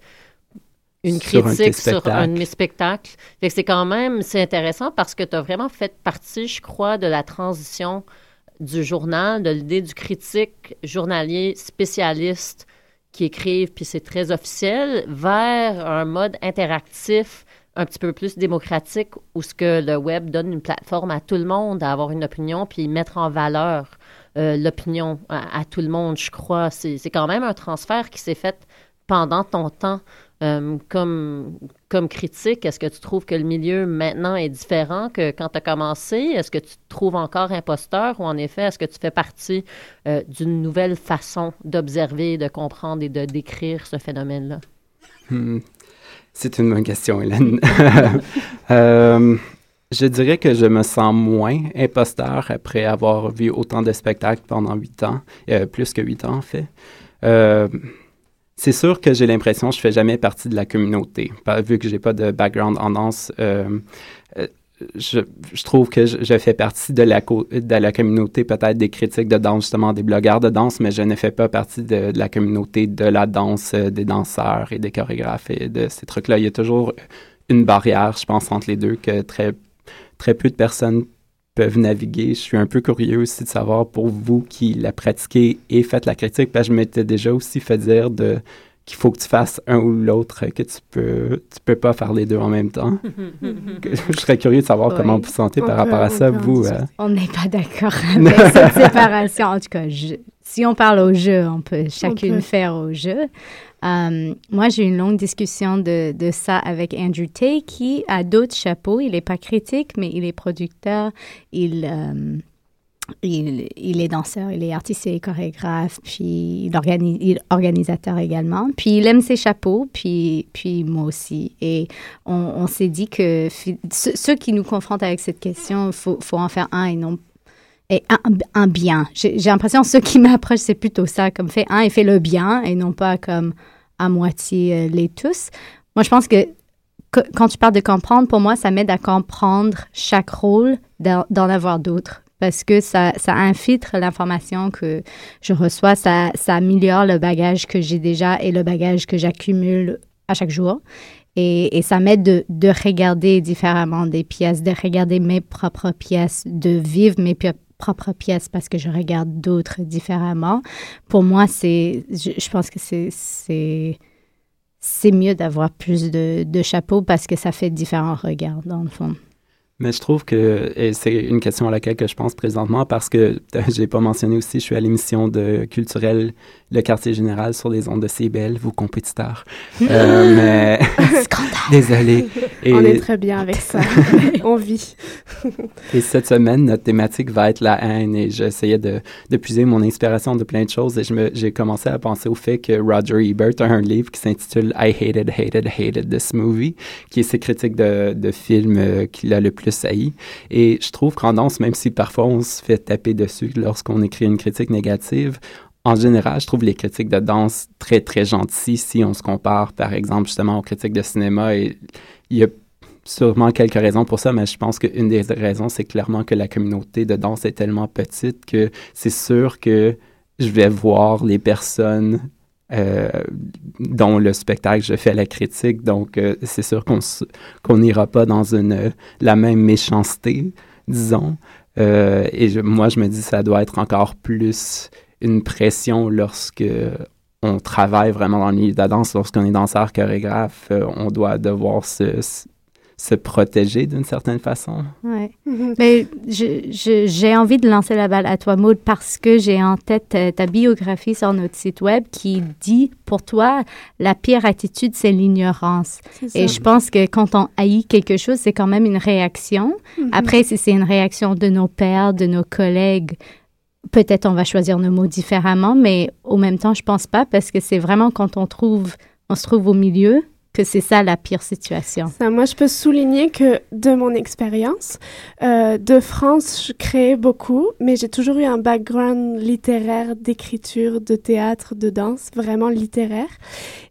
une critique sur un de mes spectacles. C'est quand même, c'est intéressant parce que tu as vraiment fait partie, je crois, de la transition du journal, de l'idée du critique journalier spécialiste qui écrivent, puis c'est très officiel, vers un mode interactif un petit peu plus démocratique où ce que le web donne une plateforme à tout le monde à avoir une opinion puis mettre en valeur euh, l'opinion à, à tout le monde, je crois. C'est c'est quand même un transfert qui s'est fait pendant ton temps euh, comme, critique. Est-ce que tu trouves que le milieu maintenant est différent que quand tu as commencé? Est-ce que tu te trouves encore imposteur? Ou en effet, est-ce que tu fais partie euh, d'une nouvelle façon d'observer, de comprendre et de décrire ce phénomène-là? Hmm. C'est une bonne question, Hélène. Euh, je dirais que je me sens moins imposteur après avoir vu autant de spectacles pendant huit ans, plus que huit ans en fait. Euh, c'est sûr que j'ai l'impression que je fais jamais partie de la communauté, vu que j'ai pas de background en danse. Je, je, trouve que je, fais partie de la, communauté peut-être des critiques de danse, justement des blogueurs de danse, mais je ne fais pas partie de, la communauté de la danse, des danseurs et des chorégraphes et de ces trucs-là. Il y a toujours une barrière, je pense, entre les deux que très très peu de personnes peuvent naviguer. Je suis un peu curieux aussi de savoir pour vous qui la pratiquez et faites la critique, parce que je m'étais déjà aussi fait dire de qu'il faut que tu fasses un ou l'autre, que tu peux tu peux pas faire les deux en même temps. je serais curieux de savoir comment vous vous sentez par rapport à ça, vous. Euh. On n'est pas d'accord avec cette séparation. En tout cas, si on parle au jeu, on peut chacune on peut. faire au jeu. Um, moi, j'ai une longue discussion de, ça avec Andrew Tay, qui a d'autres chapeaux. Il n'est pas critique, mais il est producteur. Il, um, il, est danseur, il est artiste et chorégraphe, puis il, est organisateur également. Puis il aime ses chapeaux, puis, puis moi aussi. Et on, s'est dit que ceux qui nous confrontent avec cette question, il faut, faut en faire un et non et un, bien. J'ai l'impression que ceux qui m'approchent, c'est plutôt ça, comme fait un et fait le bien et non pas comme à moitié euh, les tous. Moi, je pense que, que, quand tu parles de comprendre, pour moi, ça m'aide à comprendre chaque rôle, d'en avoir d'autres. Parce que ça, ça infiltre l'information que je reçois, ça, ça améliore le bagage que j'ai déjà et le bagage que j'accumule à chaque jour. Et, et, ça m'aide de, de, regarder différemment des pièces, de regarder mes propres pièces, de vivre mes propre pièce parce que je regarde d'autres différemment. Pour moi, c'est, je, je pense que c'est, c'est, c'est mieux d'avoir plus de, de chapeaux parce que ça fait différents regards dans le fond. Mais je trouve que, et c'est une question à laquelle que je pense présentement parce que je l'ai pas mentionné aussi, je suis à l'émission de culturelle Le Quartier Général sur les ondes de CBL, vos compétiteurs. euh, mais... Désolé. Et... On est très bien avec ça. On vit. et cette semaine, notre thématique va être la haine et j'essayais de, de puiser mon inspiration de plein de choses et j'ai commencé à penser au fait que Roger Ebert a un livre qui s'intitule I Hated, Hated, Hated This Movie, qui est ses critiques de, de films euh, qu'il a le plus saillie. Et je trouve qu'en danse, même si parfois on se fait taper dessus lorsqu'on écrit une critique négative, en général, je trouve les critiques de danse très, très gentilles si on se compare, par exemple, justement aux critiques de cinéma. Et il y a sûrement quelques raisons pour ça, mais je pense qu'une des raisons, c'est clairement que la communauté de danse est tellement petite que c'est sûr que je vais voir les personnes euh, dont le spectacle, je fais la critique. Donc, euh, c'est sûr qu'on n'ira pas dans une, la même méchanceté, disons. Euh, et moi, je me dis ça doit être encore plus une pression lorsque on travaille vraiment dans le milieu de la danse. Lorsqu'on est danseur, chorégraphe, euh, on doit devoir se, se protéger d'une certaine façon? Oui. Mm-hmm. Mais j'ai envie de lancer la balle à toi, Maud, parce que j'ai en tête ta, ta, biographie sur notre site web qui dit, pour toi, la pire attitude, c'est l'ignorance. Et je pense que quand on haït quelque chose, c'est quand même une réaction. Mm-hmm. Après, si c'est une réaction de nos pères, de nos collègues, peut-être on va choisir nos mots différemment, mais au même temps, je pense pas parce que c'est vraiment quand on trouve, on se trouve au milieu que c'est ça la pire situation. Moi, je peux souligner que de mon expérience, euh, de France, je créais beaucoup, mais j'ai toujours eu un background littéraire, d'écriture, de théâtre, de danse, vraiment littéraire.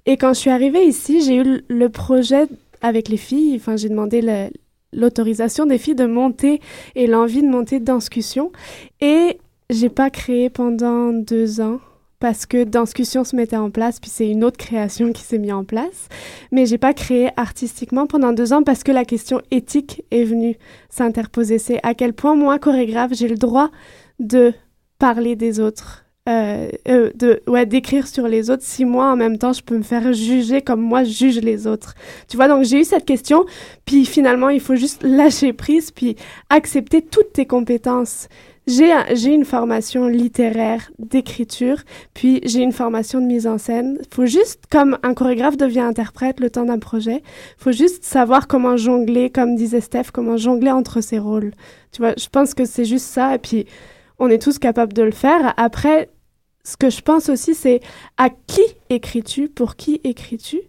Et quand je suis arrivée ici, j'ai eu le projet avec les filles, enfin, j'ai demandé l'autorisation des filles de monter et l'envie de monter Danscussion. Et j'ai pas créé pendant deux ans parce que Danscussion se mettait en place, puis c'est une autre création qui s'est mise en place. Mais j'ai pas créé artistiquement pendant deux ans parce que la question éthique est venue s'interposer. C'est à quel point moi, chorégraphe, j'ai le droit de parler des autres. Euh, euh, de ouais d'écrire sur les autres si moi en même temps je peux me faire juger comme moi je juge les autres tu vois donc j'ai eu cette question puis finalement il faut juste lâcher prise puis accepter toutes tes compétences j'ai une formation littéraire d'écriture, puis j'ai une formation de mise en scène. Faut juste, comme un chorégraphe devient interprète le temps d'un projet, faut juste savoir comment jongler, comme disait Steph, comment jongler entre ses rôles. Tu vois, je pense que c'est juste ça, et puis on est tous capables de le faire. Après, ce que je pense aussi, c'est à qui écris-tu, pour qui écris-tu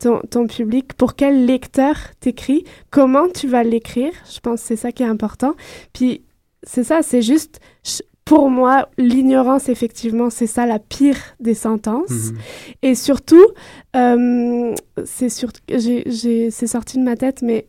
ton, ton public, pour quel lecteur t'écris, comment tu vas l'écrire. Je pense que c'est ça qui est important. Puis c'est ça, c'est juste, pour moi, l'ignorance, effectivement, c'est ça la pire des sentences. Mhm. Et surtout, euh, c'est sur- sorti de ma tête, mais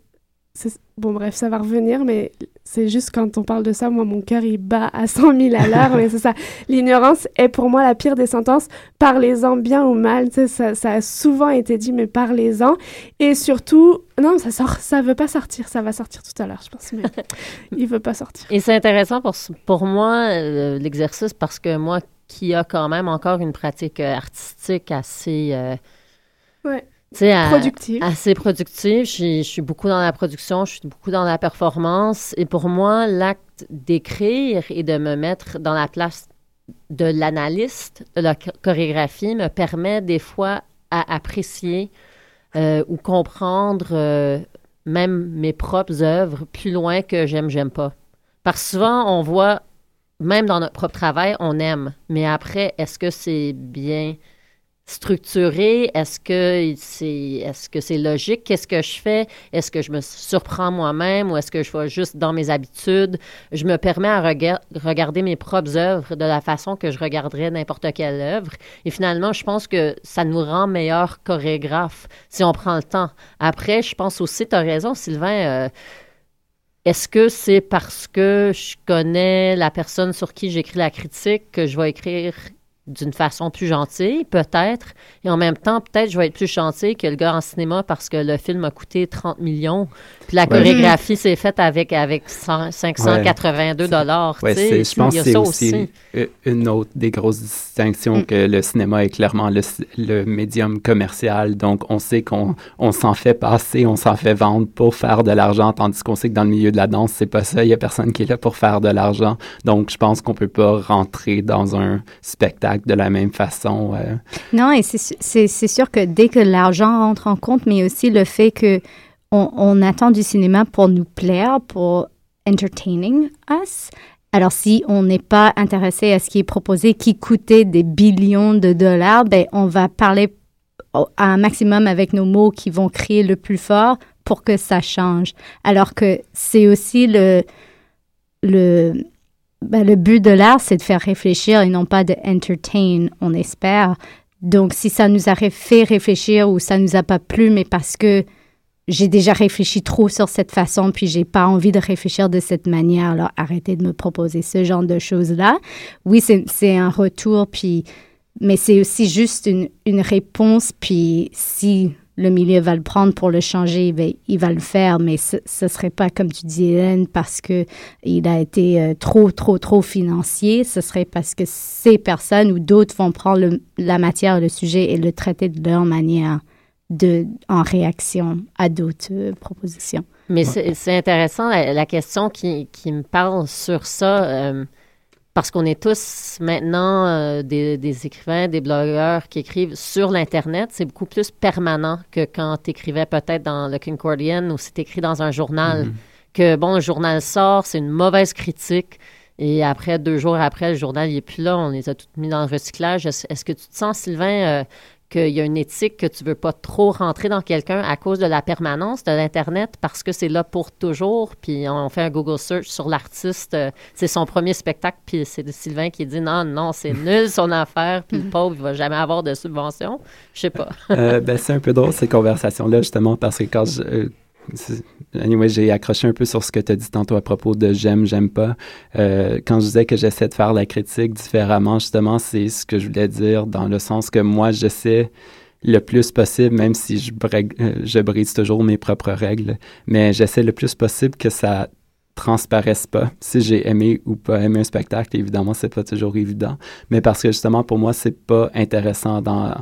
bon, bref, ça va revenir, mais c'est juste quand on parle de ça, moi, mon cœur, il bat à 100 000 à l'heure, mais c'est ça. L'ignorance est pour moi la pire des sentences. Parlez-en bien ou mal, tu sais, ça, ça a souvent été dit, mais parlez-en. Et surtout, non, ça sort, ça veut pas sortir, ça va sortir tout à l'heure, je pense, mais il veut pas sortir. Et c'est intéressant pour, pour moi, euh, l'exercice, parce que moi, qui a quand même encore une pratique euh, artistique assez... euh, Ouais. À- Productive. Assez productive. Je suis, je suis beaucoup dans la production, je suis beaucoup dans la performance. Et pour moi, l'acte d'écrire et de me mettre dans la place de l'analyste de la cho- chorégraphie me permet des fois à apprécier euh, ou comprendre euh, même mes propres œuvres plus loin que j'aime, j'aime pas. Parce que souvent, on voit, même dans notre propre travail, on aime. Mais après, est-ce que c'est bien structuré? Est-ce que c'est est-ce logique? Qu'est-ce que je fais? Est-ce que je me surprends moi-même ou est-ce que je vais juste dans mes habitudes? Je me permets à rega- regarder mes propres œuvres de la façon que je regarderais n'importe quelle œuvre. Et finalement, je pense que ça nous rend meilleurs chorégraphes si on prend le temps. Après, je pense aussi, tu as raison, Sylvain, euh, est-ce que c'est parce que je connais la personne sur qui j'écris la critique que je vais écrire d'une façon plus gentille, peut-être. Et en même temps, peut-être je vais être plus gentil que le gars en cinéma parce que le film a coûté 30 millions. Puis la Ouais. chorégraphie s'est faite avec, avec 100 582 dollars. Ouais, je pense que c'est aussi une autre des grosses distinctions Mm. que le cinéma est clairement le, le médium commercial. Donc, on sait qu'on on s'en fait passer, on s'en fait vendre pour faire de l'argent, tandis qu'on sait que dans le milieu de la danse, c'est pas ça. Il y a personne qui est là pour faire de l'argent. Donc, je pense qu'on peut pas rentrer dans un spectacle de la même façon. euh. Non, et c'est sûr que dès que l'argent rentre en compte, mais aussi le fait que on, attend du cinéma pour nous plaire, pour entertaining us. Alors, si on n'est pas intéressé à ce qui est proposé, qui coûtait des billions de dollars, ben, on va parler à un maximum avec nos mots qui vont crier le plus fort pour que ça change. Alors que c'est aussi le, le, ben, le but de l'art, c'est de faire réfléchir et non pas de entertain, on espère. Donc, si ça nous a fait réfléchir ou ça nous a pas plu, mais parce que j'ai déjà réfléchi trop sur cette façon, puis j'ai pas envie de réfléchir de cette manière, alors arrêtez de me proposer ce genre de choses-là. Oui, c'est un retour, puis, mais c'est aussi juste une, une réponse, puis si le milieu va le prendre pour le changer, ben, il va le faire, mais ce ne serait pas, comme tu dis, Hélène, parce que il a été euh, trop, trop, trop financier. Ce serait parce que ces personnes ou d'autres vont prendre la matière, le sujet et le traiter de leur manière de, en réaction à d'autres euh, propositions. Mais c'est intéressant la, question qui, qui me parle sur ça, euh, parce qu'on est tous maintenant euh, des, des écrivains, des blogueurs qui écrivent sur l'Internet. C'est beaucoup plus permanent que quand tu écrivais peut-être dans le Concordian ou c'est écrit dans un journal. Que bon, le journal sort, c'est une mauvaise critique. Et après, deux jours après, le journal n'est plus là. On les a toutes mis dans le recyclage. Est-ce est-ce que tu te sens, Sylvain, euh, qu'il y a une éthique que tu veux pas trop rentrer dans quelqu'un à cause de la permanence de l'Internet parce que c'est là pour toujours. Puis on fait un Google search sur l'artiste. euh, c'est son premier spectacle. Puis c'est Sylvain qui dit non, non, c'est nul son affaire. Puis le pauvre, il va jamais avoir de subvention. Je sais pas. Euh, ben, c'est un peu drôle ces conversations-là, justement, parce que quand je. Anyway, j'ai accroché un peu sur ce que tu as dit tantôt à propos de j'aime, j'aime pas. Euh, quand je disais que j'essaie de faire la critique différemment, justement, c'est ce que je voulais dire dans le sens que moi, j'essaie le plus possible, même si je, euh, brise toujours mes propres règles, mais j'essaie le plus possible que ça transparaisse pas. Si j'ai aimé ou pas aimé un spectacle, évidemment, c'est pas toujours évident, mais parce que justement, pour moi, c'est pas intéressant dans,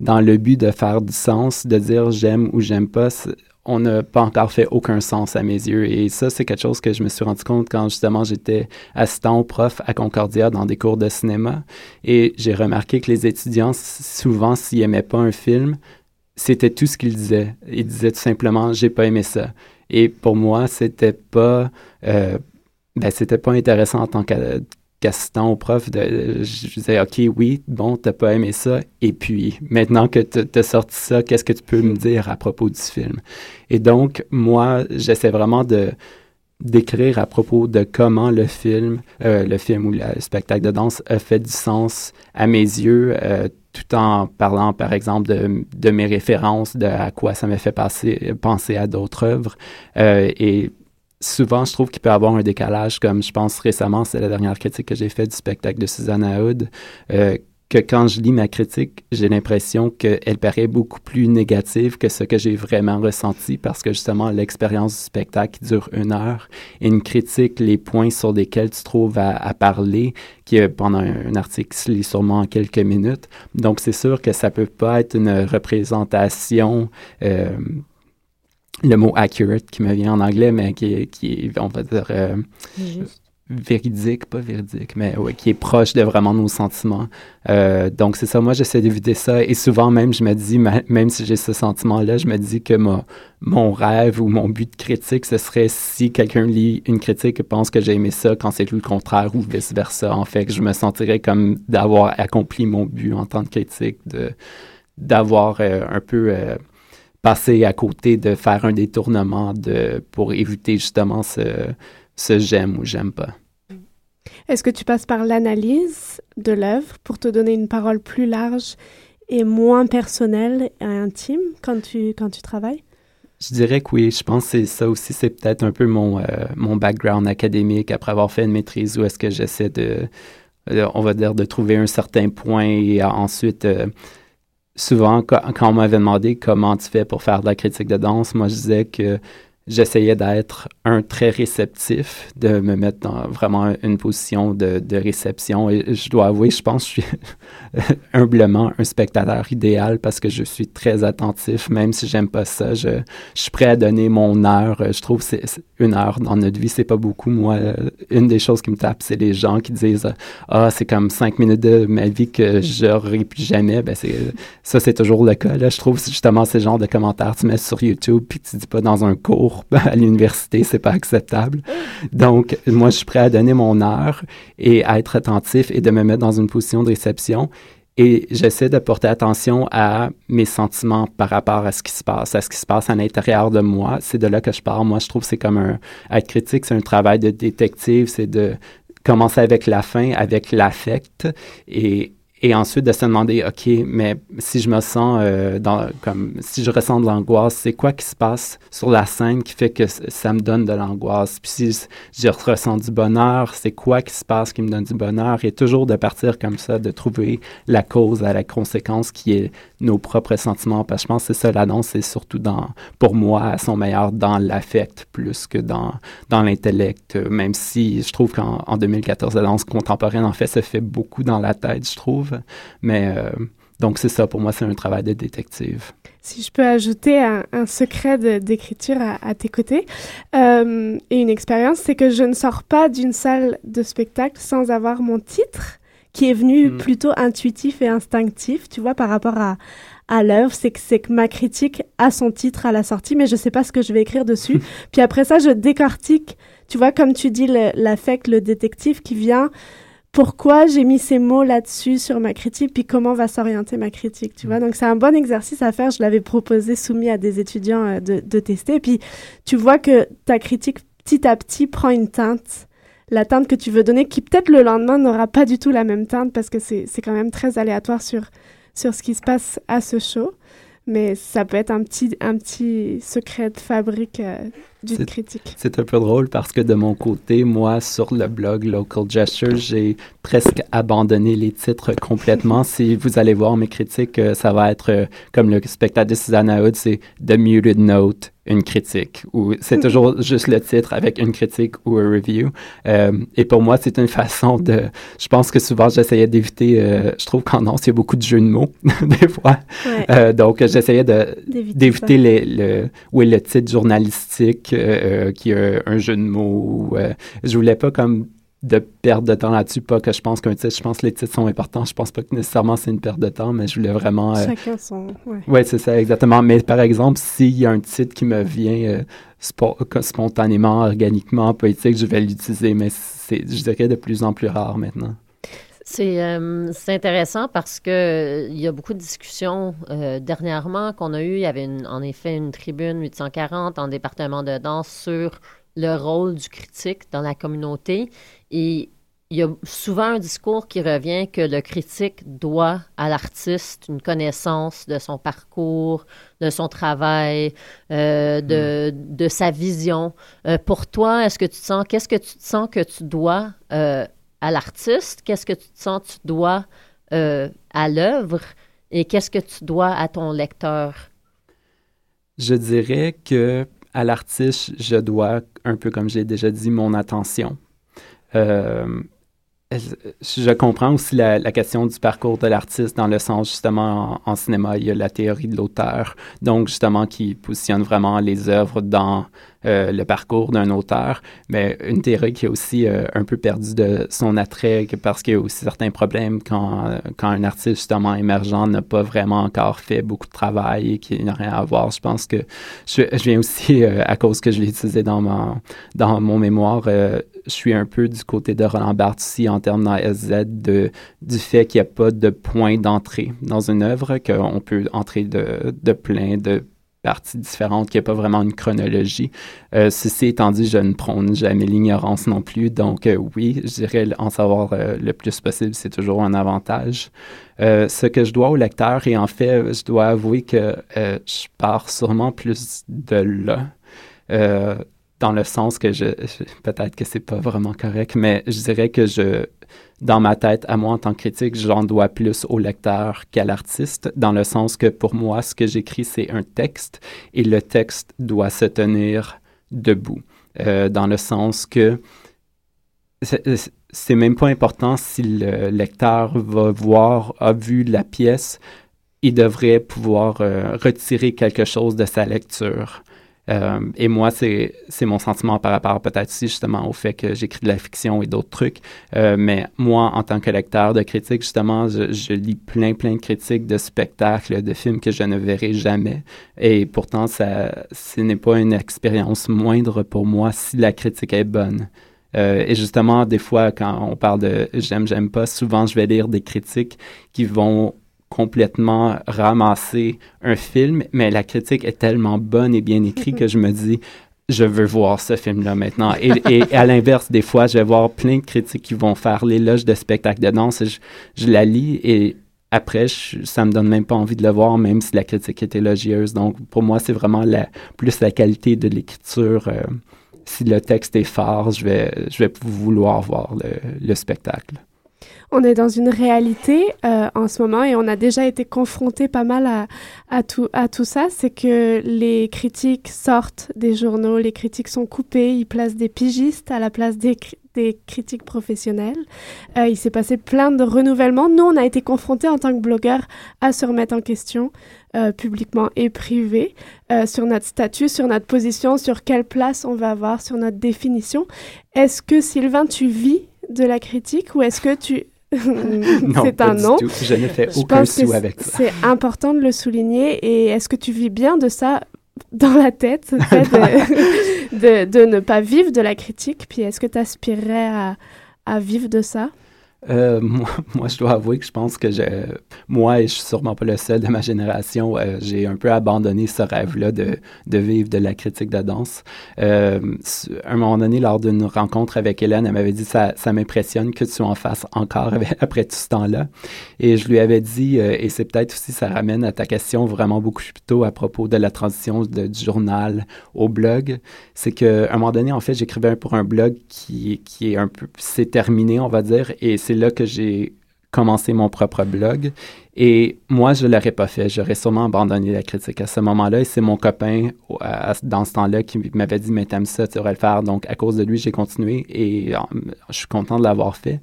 dans le but de faire du sens, de dire j'aime ou j'aime pas. On n'a pas encore fait aucun sens à mes yeux. Et ça, c'est quelque chose que je me suis rendu compte quand justement j'étais assistant au prof à Concordia dans des cours de cinéma. Et j'ai remarqué que les étudiants, souvent, s'ils n'aimaient pas un film, c'était tout ce qu'ils disaient. Ils disaient tout simplement j'ai pas aimé ça. Et pour moi, c'était pas euh, ben, c'était pas intéressant en tant qu'a- qu'assistant au prof, de, je disais, OK, oui, bon, t'as pas aimé ça, et puis, maintenant que t'as sorti ça, qu'est-ce que tu peux me dire à propos du film? Et donc, moi, j'essaie vraiment de d'écrire à propos de comment le film, euh, le film ou le spectacle de danse a fait du sens à mes yeux, euh, tout en parlant, par exemple, de, mes références, de à quoi ça m'a fait penser à d'autres œuvres. Euh, et souvent, je trouve qu'il peut y avoir un décalage, comme je pense récemment, c'est la dernière critique que j'ai faite du spectacle de Susanna Hood, euh, que quand je lis ma critique, j'ai l'impression qu'elle paraît beaucoup plus négative que ce que j'ai vraiment ressenti parce que justement, l'expérience du spectacle dure une heure une critique, les points sur lesquels tu trouves à, parler, qui pendant un, article se lit sûrement en quelques minutes. Donc, c'est sûr que ça peut pas être une représentation euh, le mot accurate qui me vient en anglais, mais qui, qui on va dire, euh, véridique, pas véridique, mais ouais, qui est proche de vraiment nos sentiments. Euh, donc, c'est ça, moi, j'essaie d'éviter ça. Et souvent, même, je me dis, même si j'ai ce sentiment-là, je me dis que mon rêve ou mon but de critique, ce serait si quelqu'un lit une critique et pense que j'ai aimé ça quand c'est tout le contraire ou vice-versa. En fait, je me sentirais comme d'avoir accompli mon but en tant que critique, de d'avoir euh, un peu passer à côté de faire un détournement de, pour éviter justement ce, ce j'aime ou j'aime pas. Est-ce que tu passes par l'analyse de l'œuvre pour te donner une parole plus large et moins personnelle et intime quand tu, quand tu travailles? Je dirais que oui. Je pense que c'est ça aussi, c'est peut-être un peu mon, euh, mon background académique après avoir fait une maîtrise où est-ce que j'essaie de, euh, on va dire, de trouver un certain point et ensuite euh, souvent, quand, on m'avait demandé comment tu fais pour faire de la critique de danse, moi, je disais que j'essayais d'être un très réceptif, de me mettre dans vraiment une position de, réception. Et je dois avouer, je pense que je suis humblement un spectateur idéal parce que je suis très attentif, même si j'aime pas ça. Je, je, suis prêt à donner mon heure. Je trouve c'est une heure dans notre vie, c'est pas beaucoup. Moi, une des choses qui me tape, c'est les gens qui disent Ah, c'est comme cinq minutes de ma vie que j'aurai plus jamais. Ben, ça, c'est toujours le cas. Là. Je trouve justement ces genres de commentaires tu mets sur YouTube puis tu dis pas dans un cours à l'université, c'est pas acceptable. Donc, moi, je suis prêt à donner mon heure et à être attentif et de me mettre dans une position de réception. Et j'essaie de porter attention à mes sentiments par rapport à ce qui se passe, à ce qui se passe à l'intérieur de moi. C'est de là que je pars. Moi, je trouve que c'est comme un... Être critique, c'est un travail de détective, c'est de commencer avec la fin, avec l'affect et et ensuite de se demander, OK, mais si je me sens euh, dans, comme, si je ressens de l'angoisse, c'est quoi qui se passe sur la scène qui fait que ça me donne de l'angoisse? Puis si je ressens du bonheur, c'est quoi qui se passe qui me donne du bonheur? Et toujours de partir comme ça, de trouver la cause à la conséquence qui est nos propres sentiments. Parce que je pense que c'est ça, la danse, c'est surtout dans, pour moi, à son meilleur dans l'affect plus que dans, dans l'intellect. Même si je trouve qu'en 2014, la danse contemporaine, en fait, se fait beaucoup dans la tête, je trouve. Mais euh, donc, c'est ça, pour moi, c'est un travail de détective. Si je peux ajouter un, secret d'écriture à, tes côtés euh, et une expérience, c'est que je ne sors pas d'une salle de spectacle sans avoir mon titre qui est venu hmm. plutôt intuitif et instinctif, tu vois, par rapport à, à l'œuvre. C'est que, c'est que ma critique a son titre à la sortie, mais je ne sais pas ce que je vais écrire dessus. Puis après ça, je décortique, tu vois, comme tu dis, l'affect, le détective qui vient pourquoi j'ai mis ces mots là-dessus sur ma critique, puis comment va s'orienter ma critique, tu vois? Donc c'est un bon exercice à faire. Je l'avais proposé, soumis à des étudiants euh, de, de, tester. Et puis tu vois que ta critique petit à petit prend une teinte, la teinte que tu veux donner, qui peut-être le lendemain n'aura pas du tout la même teinte parce que c'est quand même très aléatoire sur, sur ce qui se passe à ce show. Mais ça peut être un petit, un petit secret de fabrique euh, d'une critique. C'est un peu drôle parce que de mon côté, moi, sur le blog Local Gesture, j'ai presque abandonné les titres complètement. si vous allez voir mes critiques, euh, ça va être euh, comme le spectacle de Susanna Hood, c'est The Muted Note, une critique, ou c'est toujours juste le titre avec une critique ou un review. Euh, et pour moi, c'est une façon de... Je pense que souvent, j'essayais d'éviter... Je trouve qu'en danse, il y a beaucoup de jeux de mots, des fois. Donc, j'essayais d'éviter le, oui, le titre journalistique qui a un jeu de mots. je voulais pas comme de perdre de temps là-dessus. Pas que je pense qu'un titre, je pense que les titres sont importants. Je pense pas que nécessairement c'est une perte de temps, mais je voulais vraiment. Euh, Chacun son. Ouais, ouais c'est ça, exactement. Mais par exemple, s'il y a un titre qui me vient euh, spontanément, organiquement, poétique, je vais l'utiliser, mais c'est, je dirais, de plus en plus rare maintenant. C'est euh, intéressant parce que il y a beaucoup de discussions dernièrement qu'on a eu. Il y avait une, en effet une tribune 840 en département de danse sur le rôle du critique dans la communauté. Et il y a souvent un discours qui revient que le critique doit à l'artiste une connaissance de son parcours, de son travail, euh, de, hmm. de, sa vision. Euh, pour toi, est-ce que tu te sens, qu'est-ce que tu te sens que tu dois euh, à l'artiste? Qu'est-ce que tu te sens tu dois à l'œuvre? Et qu'est-ce que tu dois à ton lecteur? Je dirais que à l'artiste, je dois, un peu comme j'ai déjà dit, mon attention. Euh, je comprends aussi la, question du parcours de l'artiste dans le sens, justement, en, cinéma, il y a la théorie de l'auteur, donc justement qui positionne vraiment les œuvres dans euh, le parcours d'un auteur, mais une théorie qui est aussi euh, un peu perdu de son attrait parce qu'il y a aussi certains problèmes quand, quand un artiste justement émergent n'a pas vraiment encore fait beaucoup de travail et qu'il n'a rien à voir. Je pense que je, viens aussi, euh, à cause que je l'ai utilisé dans mon, dans mon mémoire, je suis un peu du côté de Roland Barthes aussi en termes dans SZ de, du fait qu'il n'y a pas de point d'entrée dans une œuvre, qu'on peut entrer de, de plein de parties différentes, qu'il n'y a pas vraiment une chronologie. Euh, ceci étant dit, je ne prône jamais l'ignorance non plus. Donc euh, oui, je dirais en savoir euh, le plus possible, c'est toujours un avantage. ce que je dois au lecteur, et en fait, je dois avouer que je pars sûrement plus de là dans le sens que je, peut-être que c'est pas vraiment correct, mais je dirais que je, dans ma tête, à moi en tant que critique, j'en dois plus au lecteur qu'à l'artiste, dans le sens que pour moi, ce que j'écris, c'est un texte et le texte doit se tenir debout, euh, dans le sens que c'est même pas important si le lecteur va voir, a vu la pièce, il devrait pouvoir euh, retirer quelque chose de sa lecture. Euh, et moi, c'est mon sentiment par rapport peut-être aussi justement au fait que j'écris de la fiction et d'autres trucs. Euh, mais moi, en tant que lecteur de critiques, justement, je, lis plein, plein de critiques de spectacles, de films que je ne verrai jamais. Et pourtant, ça, ce n'est pas une expérience moindre pour moi si la critique est bonne. Euh, et justement, des fois, quand on parle de j'aime, j'aime pas, souvent je vais lire des critiques qui vont complètement ramasser un film, mais la critique est tellement bonne et bien écrite que je me dis, je veux voir ce film-là maintenant. Et, à l'inverse, des fois, je vais voir plein de critiques qui vont faire l'éloge de spectacle de danse. Et je, la lis et après, ça me donne même pas envie de le voir, même si la critique est élogieuse. Donc, pour moi, c'est vraiment la, plus la qualité de l'écriture. Euh, si le texte est fort, je vais, je vais vouloir voir le spectacle. On est dans une réalité euh, en ce moment et on a déjà été confronté pas mal à, à, tout, à tout ça. C'est que les critiques sortent des journaux, les critiques sont coupées, ils placent des pigistes à la place des, critiques professionnelles. Euh, il s'est passé plein de renouvellements. Nous, on a été confrontés en tant que blogueurs à se remettre en question euh, publiquement et privé sur notre statut, sur notre position, sur quelle place on va avoir, sur notre définition. Est-ce que Sylvain, tu vis de la critique ou est-ce que tu c'est un non. Je n'ai fait aucun sou avec ça. C'est important de le souligner. Et est-ce que tu vis bien de ça dans la tête, de, de, ne pas vivre de la critique? Puis est-ce que tu aspirerais à, à vivre de ça? Euh, moi, je dois avouer que je pense que je, moi, et je suis sûrement pas le seul de ma génération, euh, j'ai un peu abandonné ce rêve-là de, vivre de la critique de danse. Euh, à un moment donné, lors d'une rencontre avec Hélène, elle m'avait dit ça, m'impressionne que tu en fasses encore après tout ce temps-là. Et je lui avais dit, et c'est peut-être aussi, ça ramène à ta question vraiment beaucoup plus tôt à propos de la transition du journal au blog, c'est qu'à un moment donné, en fait, j'écrivais pour un blog qui, qui est un peu, c'est terminé, on va dire, et c'est c'est là que j'ai commencé mon propre blog. Et moi, je ne l'aurais pas fait. J'aurais sûrement abandonné la critique à ce moment-là. Et c'est mon copain, dans ce temps-là, qui m'avait dit, mais t'aimes ça, tu devrais le faire. Donc, à cause de lui, j'ai continué et je suis content de l'avoir fait.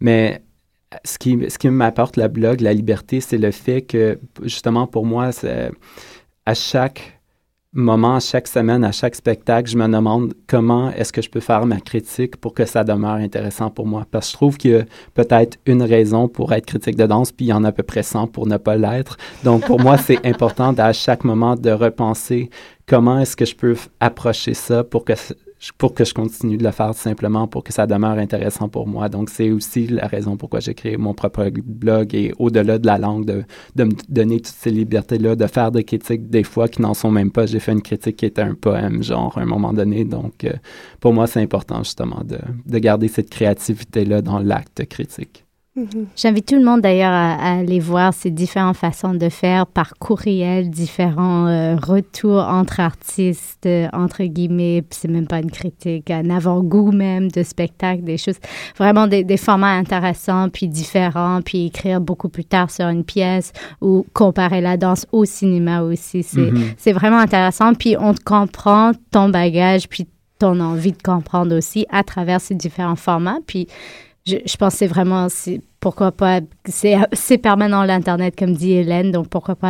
Mais ce qui, ce qui m'apporte le blog, la liberté, c'est le fait que, justement, pour moi, à chaque moment, chaque semaine, à chaque spectacle, je me demande comment est-ce que je peux faire ma critique pour que ça demeure intéressant pour moi. Parce que je trouve qu'il y a peut-être une raison pour être critique de danse, puis il y en a à peu près 100 pour ne pas l'être. Donc, pour moi, c'est important à chaque moment de repenser comment est-ce que je peux approcher ça pour que pour que je continue de le faire simplement pour que ça demeure intéressant pour moi. Donc, c'est aussi la raison pourquoi j'ai créé mon propre blog et au-delà de la langue, de, de, me donner toutes ces libertés-là, de faire des critiques des fois qui n'en sont même pas. J'ai fait une critique qui était un poème, genre, à un moment donné. Donc, euh, pour moi, c'est important justement de, de garder cette créativité-là dans l'acte critique. Mhm. J'invite tout le monde d'ailleurs à, aller voir ces différentes façons de faire par courriel, différents euh, retours entre artistes, euh, entre guillemets, c'est même pas une critique, un avant-goût même de spectacle, des choses, vraiment des, formats intéressants, puis différents, puis écrire beaucoup plus tard sur une pièce ou comparer la danse au cinéma aussi. C'est mhm. vraiment intéressant, puis on comprend ton bagage, puis ton envie de comprendre aussi à travers ces différents formats, puis je, c'est vraiment, pourquoi pas, c'est permanent l'Internet, comme dit Hélène, donc pourquoi pas